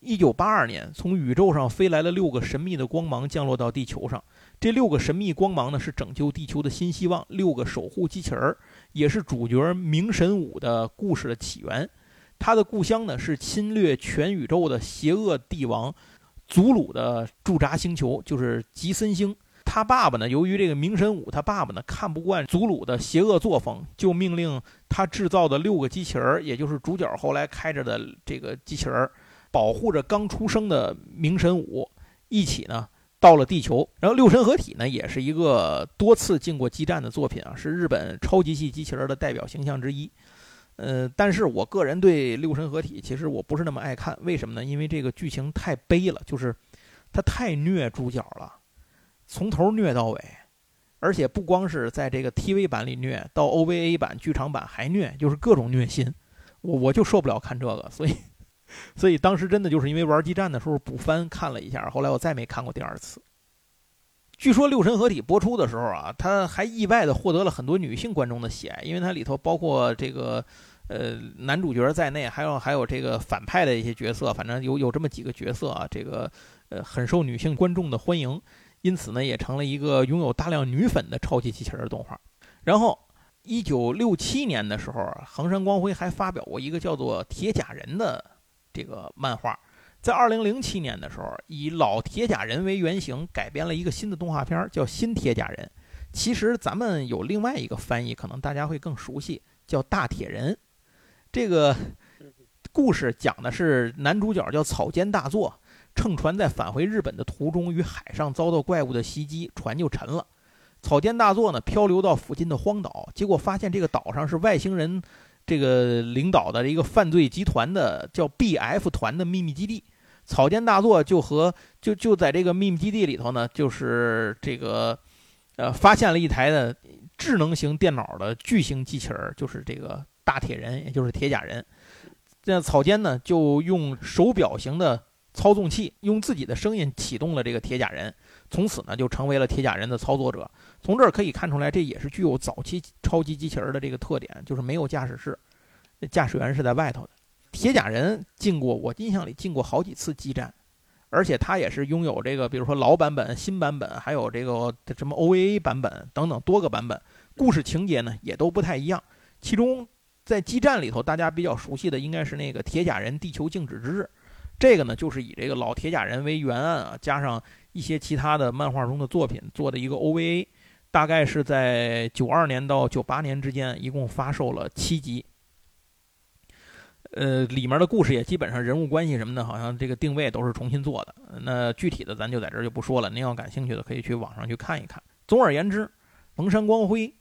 一九八二年，从宇宙上飞来了六个神秘的光芒，降落到地球上。这六个神秘光芒呢，是拯救地球的新希望，六个守护机器人儿，也是主角明神武的故事的起源。他的故乡呢，是侵略全宇宙的邪恶帝王祖鲁的驻扎星球，就是吉森星。他爸爸呢？由于这个明神武，他爸爸呢看不惯祖鲁的邪恶作风，就命令他制造的六个机器人，也就是主角后来开着的这个机器人，保护着刚出生的明神武，一起呢到了地球。然后六神合体呢，也是一个多次进过激战的作品啊，是日本超级系机器人的代表形象之一。呃，但是我个人对六神合体其实我不是那么爱看，为什么呢？因为这个剧情太悲了，就是他太虐主角了。从头虐到尾，而且不光是在这个 TV 版里虐，到 OVA 版、剧场版还虐，就是各种虐心。我我就受不了看这个，所以，所以当时真的就是因为玩激战的时候补番看了一下，后来我再没看过第二次。据说《六神合体》播出的时候啊，他还意外的获得了很多女性观众的喜爱，因为它里头包括这个呃男主角在内，还有还有这个反派的一些角色，反正有有这么几个角色啊，这个呃很受女性观众的欢迎。因此呢，也成了一个拥有大量女粉的超级机器人动画。然后，一九六七年的时候，横山光辉还发表过一个叫做《铁甲人》的这个漫画。在二零零七年的时候，以老铁甲人为原型改编了一个新的动画片，叫《新铁甲人》。其实咱们有另外一个翻译，可能大家会更熟悉，叫《大铁人》。这个故事讲的是男主角叫草间大作。乘船在返回日本的途中，与海上遭到怪物的袭击，船就沉了。草间大作呢，漂流到附近的荒岛，结果发现这个岛上是外星人这个领导的一个犯罪集团的叫 B.F 团的秘密基地。草间大作就和就就在这个秘密基地里头呢，就是这个呃，发现了一台的智能型电脑的巨型机器人，就是这个大铁人，也就是铁甲人。这草间呢，就用手表型的。操纵器用自己的声音启动了这个铁甲人，从此呢就成为了铁甲人的操作者。从这儿可以看出来，这也是具有早期超级机器人的这个特点，就是没有驾驶室，驾驶员是在外头的。铁甲人进过我印象里进过好几次激战，而且他也是拥有这个，比如说老版本、新版本，还有这个什么 OVA 版本等等多个版本。故事情节呢也都不太一样。其中在激战里头，大家比较熟悉的应该是那个铁甲人地球静止之日。这个呢，就是以这个老铁甲人为原案啊，加上一些其他的漫画中的作品做的一个 OVA，大概是在九二年到九八年之间，一共发售了七集。呃，里面的故事也基本上人物关系什么的，好像这个定位都是重新做的。那具体的咱就在这就不说了，您要感兴趣的可以去网上去看一看。总而言之，蒙山光辉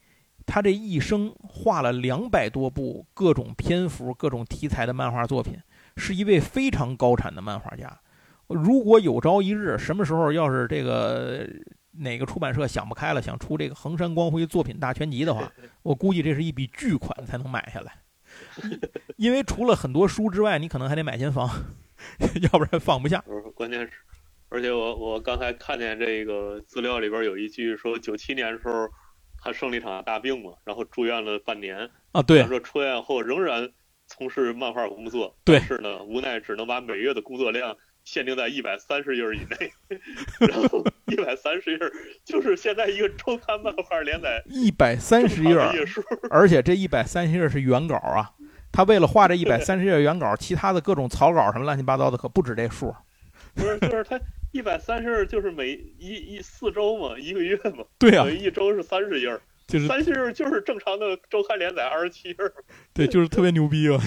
他这一生画了两百多部各种篇幅、各种题材的漫画作品。是一位非常高产的漫画家，如果有朝一日，什么时候要是这个哪个出版社想不开了，想出这个横山光辉作品大全集的话，我估计这是一笔巨款才能买下来。因为除了很多书之外，你可能还得买间房，要不然放不下。关键是，而且我我刚才看见这个资料里边有一句说，九七年的时候他生了一场大病嘛，然后住院了半年啊。对，说出院后仍然从事漫画工作，但是呢，无奈只能把每月的工作量。限定在一百三十页以内，然后一百三十页就是现在一个周刊漫画连载一百三十页而且这一百三十页是原稿啊。他为了画这一百三十页原稿，其他的各种草稿什么乱七八糟的可不止这数。不是，就是他一百三十页就是每一一四周嘛，一个月嘛。对啊，一周是三十页。就是三十日就是正常的周刊连载二十七页，对，就是特别牛逼啊！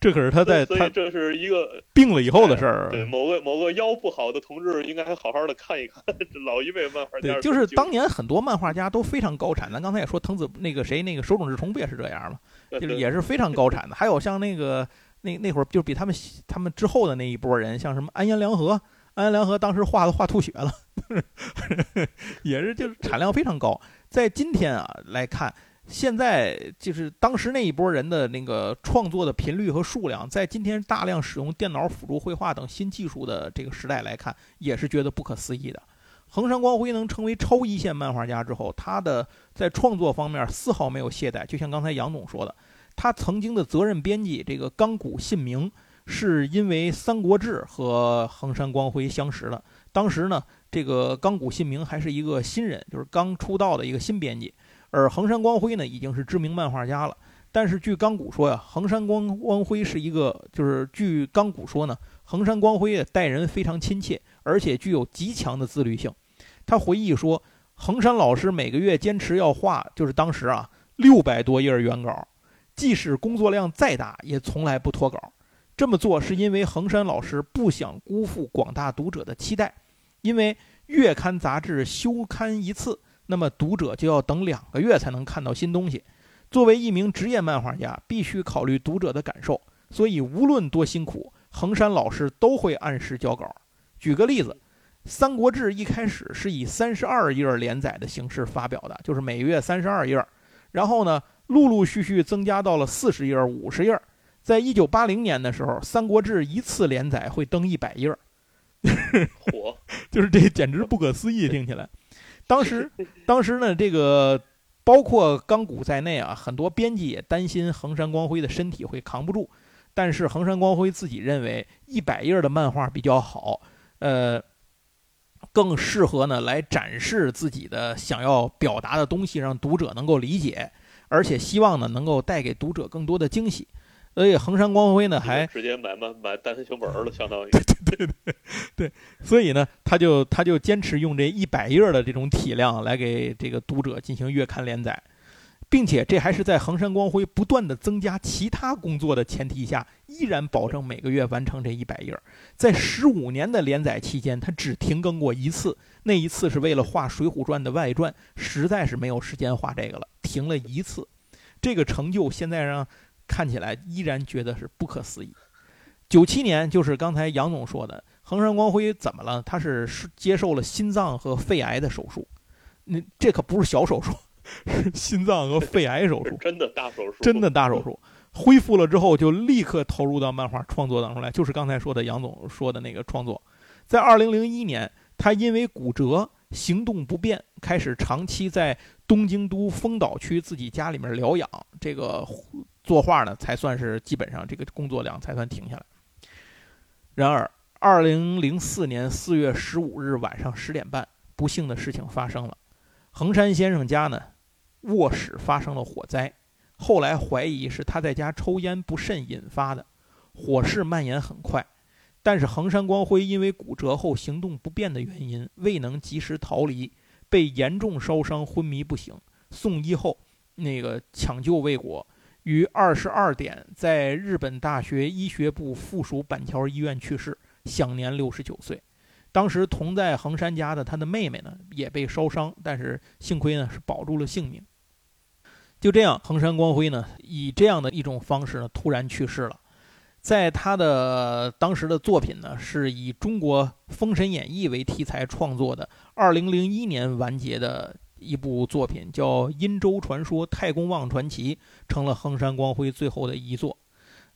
这可是他在他这是一个病了以后的事儿。对，某个某个腰不好的同志应该好好的看一看 老一辈漫画家。对，就是当年很多漫画家都非常高产。咱刚才也说藤子那个谁那个手冢治虫不也是这样吗？就是也是非常高产的。还有像那个那那会儿就比他们他们之后的那一波人，像什么安彦良和，安彦良和当时画都画吐血了，也是就是产量非常高。在今天啊来看，现在就是当时那一波人的那个创作的频率和数量，在今天大量使用电脑辅助绘画等新技术的这个时代来看，也是觉得不可思议的。横山光辉能成为超一线漫画家之后，他的在创作方面丝毫没有懈怠。就像刚才杨总说的，他曾经的责任编辑这个冈谷信明，是因为《三国志》和横山光辉相识的。当时呢。这个冈谷信明还是一个新人，就是刚出道的一个新编辑，而横山光辉呢已经是知名漫画家了。但是据冈谷说呀，横山光光辉是一个，就是据冈谷说呢，横山光辉待人非常亲切，而且具有极强的自律性。他回忆说，横山老师每个月坚持要画，就是当时啊六百多页原稿，即使工作量再大，也从来不脱稿。这么做是因为横山老师不想辜负广大读者的期待。因为月刊杂志休刊一次，那么读者就要等两个月才能看到新东西。作为一名职业漫画家，必须考虑读者的感受，所以无论多辛苦，横山老师都会按时交稿。举个例子，《三国志》一开始是以三十二页连载的形式发表的，就是每月三十二页，然后呢，陆陆续续增加到了四十页、五十页。在一九八零年的时候，《三国志》一次连载会登一百页。火，就是这简直不可思议，听起来。当时，当时呢，这个包括钢骨在内啊，很多编辑也担心横山光辉的身体会扛不住。但是横山光辉自己认为，一百页的漫画比较好，呃，更适合呢来展示自己的想要表达的东西，让读者能够理解，而且希望呢能够带给读者更多的惊喜。所以衡山光辉呢，还直接买买买单行本了，相当于对 对对对，所以呢，他就他就坚持用这一百页的这种体量来给这个读者进行月刊连载，并且这还是在衡山光辉不断的增加其他工作的前提下，依然保证每个月完成这一百页。在十五年的连载期间，他只停更过一次，那一次是为了画《水浒传》的外传，实在是没有时间画这个了，停了一次。这个成就现在让。看起来依然觉得是不可思议。九七年就是刚才杨总说的，横山光辉怎么了？他是接受了心脏和肺癌的手术，那这可不是小手术，是心脏和肺癌手术，真的大手术，真的大手术。恢复了之后就立刻投入到漫画创作当中来，就是刚才说的杨总说的那个创作。在二零零一年，他因为骨折行动不便，开始长期在东京都丰岛区自己家里面疗养。这个。作画呢，才算是基本上这个工作量才算停下来。然而，二零零四年四月十五日晚上十点半，不幸的事情发生了。横山先生家呢，卧室发生了火灾，后来怀疑是他在家抽烟不慎引发的。火势蔓延很快，但是横山光辉因为骨折后行动不便的原因，未能及时逃离，被严重烧伤昏迷不醒。送医后，那个抢救未果。于二十二点在日本大学医学部附属板桥医院去世，享年六十九岁。当时同在横山家的他的妹妹呢，也被烧伤，但是幸亏呢是保住了性命。就这样，横山光辉呢以这样的一种方式呢突然去世了。在他的当时的作品呢，是以中国《封神演义》为题材创作的，二零零一年完结的一部作品，叫《殷周传说太公望传奇》，成了横山光辉最后的遗作。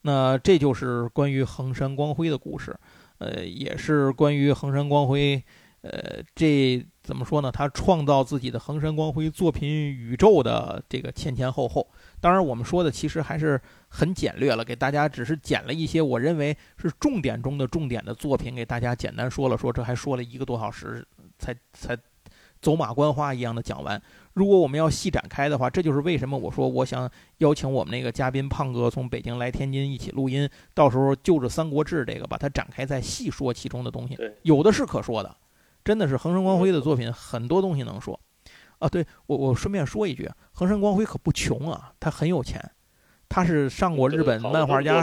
那这就是关于横山光辉的故事，呃，也是关于横山光辉，呃，这怎么说呢？他创造自己的横山光辉作品宇宙的这个前前后后。当然，我们说的其实还是很简略了，给大家只是捡了一些我认为是重点中的重点的作品，给大家简单说了说。这还说了一个多小时，才才走马观花一样的讲完。如果我们要细展开的话，这就是为什么我说我想邀请我们那个嘉宾胖哥从北京来天津一起录音，到时候就着《三国志》这个把它展开再细说其中的东西。有的是可说的，真的是恒生光辉的作品很多东西能说。啊，对我我顺便说一句，恒生光辉可不穷啊，他很有钱，他是上过日本漫画家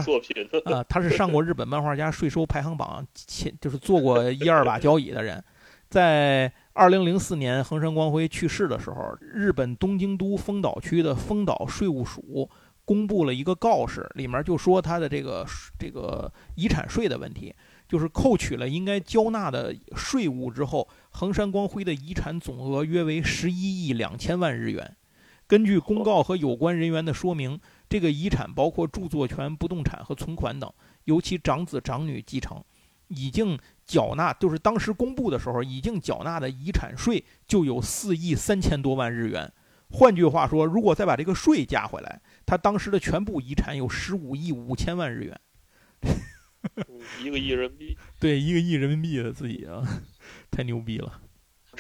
啊，他是上过日本漫画家税收排行榜前，就是做过一二把交椅的人。在二零零四年横山光辉去世的时候，日本东京都丰岛区的丰岛税务署公布了一个告示，里面就说他的这个这个遗产税的问题。就是扣取了应该交纳的税务之后，横山光辉的遗产总额约为十一亿两千万日元。根据公告和有关人员的说明，这个遗产包括著作权、不动产和存款等，由其长子长女继承。已经缴纳，就是当时公布的时候已经缴纳的遗产税就有四亿三千多万日元。换句话说，如果再把这个税加回来，他当时的全部遗产有十五亿五千万日元。一个亿人民币，对，一个亿人民币的自己啊，太牛逼了。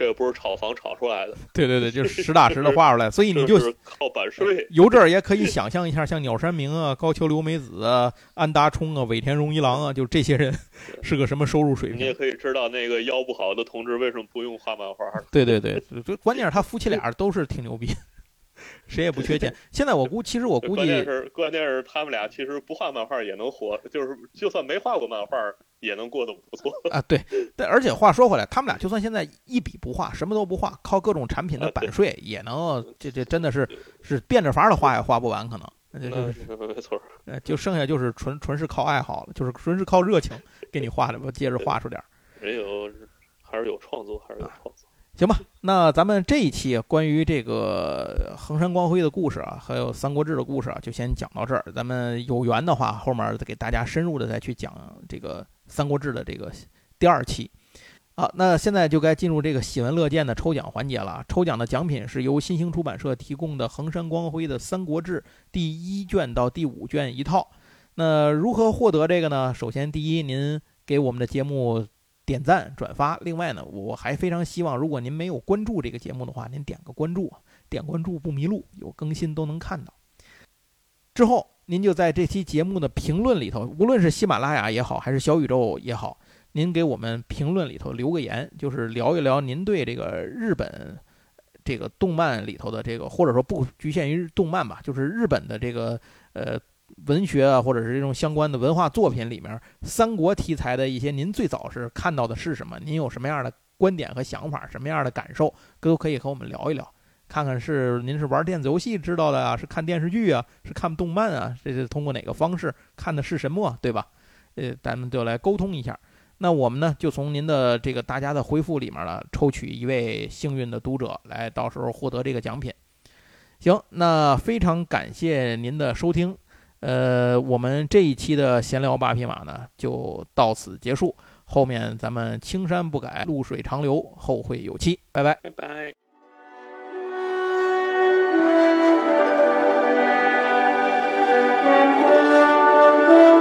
这个不是炒房炒出来的，对对对，就是实打实的画出来。所以你就靠版税。由这儿也可以想象一下，像鸟山明啊、高桥留美子啊、安达充啊、尾田荣一郎啊，就这些人是个什么收入水平？你也可以知道那个腰不好的同志为什么不用画漫画。对对对，关键是他夫妻俩都是挺牛逼。谁也不缺钱。现在我估，其实我估计，关键是关键是他们俩其实不画漫画也能活，就是就算没画过漫画也能过得不错啊。对，但而且话说回来，他们俩就算现在一笔不画，什么都不画，靠各种产品的版税也能，这这真的是是变着法的画也画不完，可能。那没错。呃，就剩下就是纯纯是靠爱好了，就是纯是靠热情给你画的，接着画出点。人有还是有创作，还是有创作。行吧，那咱们这一期关于这个横山光辉的故事啊，还有《三国志》的故事啊，就先讲到这儿。咱们有缘的话，后面再给大家深入的再去讲这个《三国志》的这个第二期。好，那现在就该进入这个喜闻乐见的抽奖环节了。抽奖的奖品是由新兴出版社提供的横山光辉的《三国志》第一卷到第五卷一套。那如何获得这个呢？首先，第一，您给我们的节目。点赞转发，另外呢，我还非常希望，如果您没有关注这个节目的话，您点个关注，点关注不迷路，有更新都能看到。之后，您就在这期节目的评论里头，无论是喜马拉雅也好，还是小宇宙也好，您给我们评论里头留个言，就是聊一聊您对这个日本这个动漫里头的这个，或者说不局限于动漫吧，就是日本的这个呃。文学啊，或者是这种相关的文化作品里面，三国题材的一些，您最早是看到的是什么？您有什么样的观点和想法？什么样的感受，都可以和我们聊一聊，看看是您是玩电子游戏知道的啊，是看电视剧啊，是看动漫啊，这是通过哪个方式看的是什么，对吧？呃，咱们就来沟通一下。那我们呢，就从您的这个大家的回复里面呢，抽取一位幸运的读者，来到时候获得这个奖品。行，那非常感谢您的收听。呃我们这一期的闲聊八匹马呢就到此结束后面咱们青山不改绿水长流后会有期拜拜。拜拜。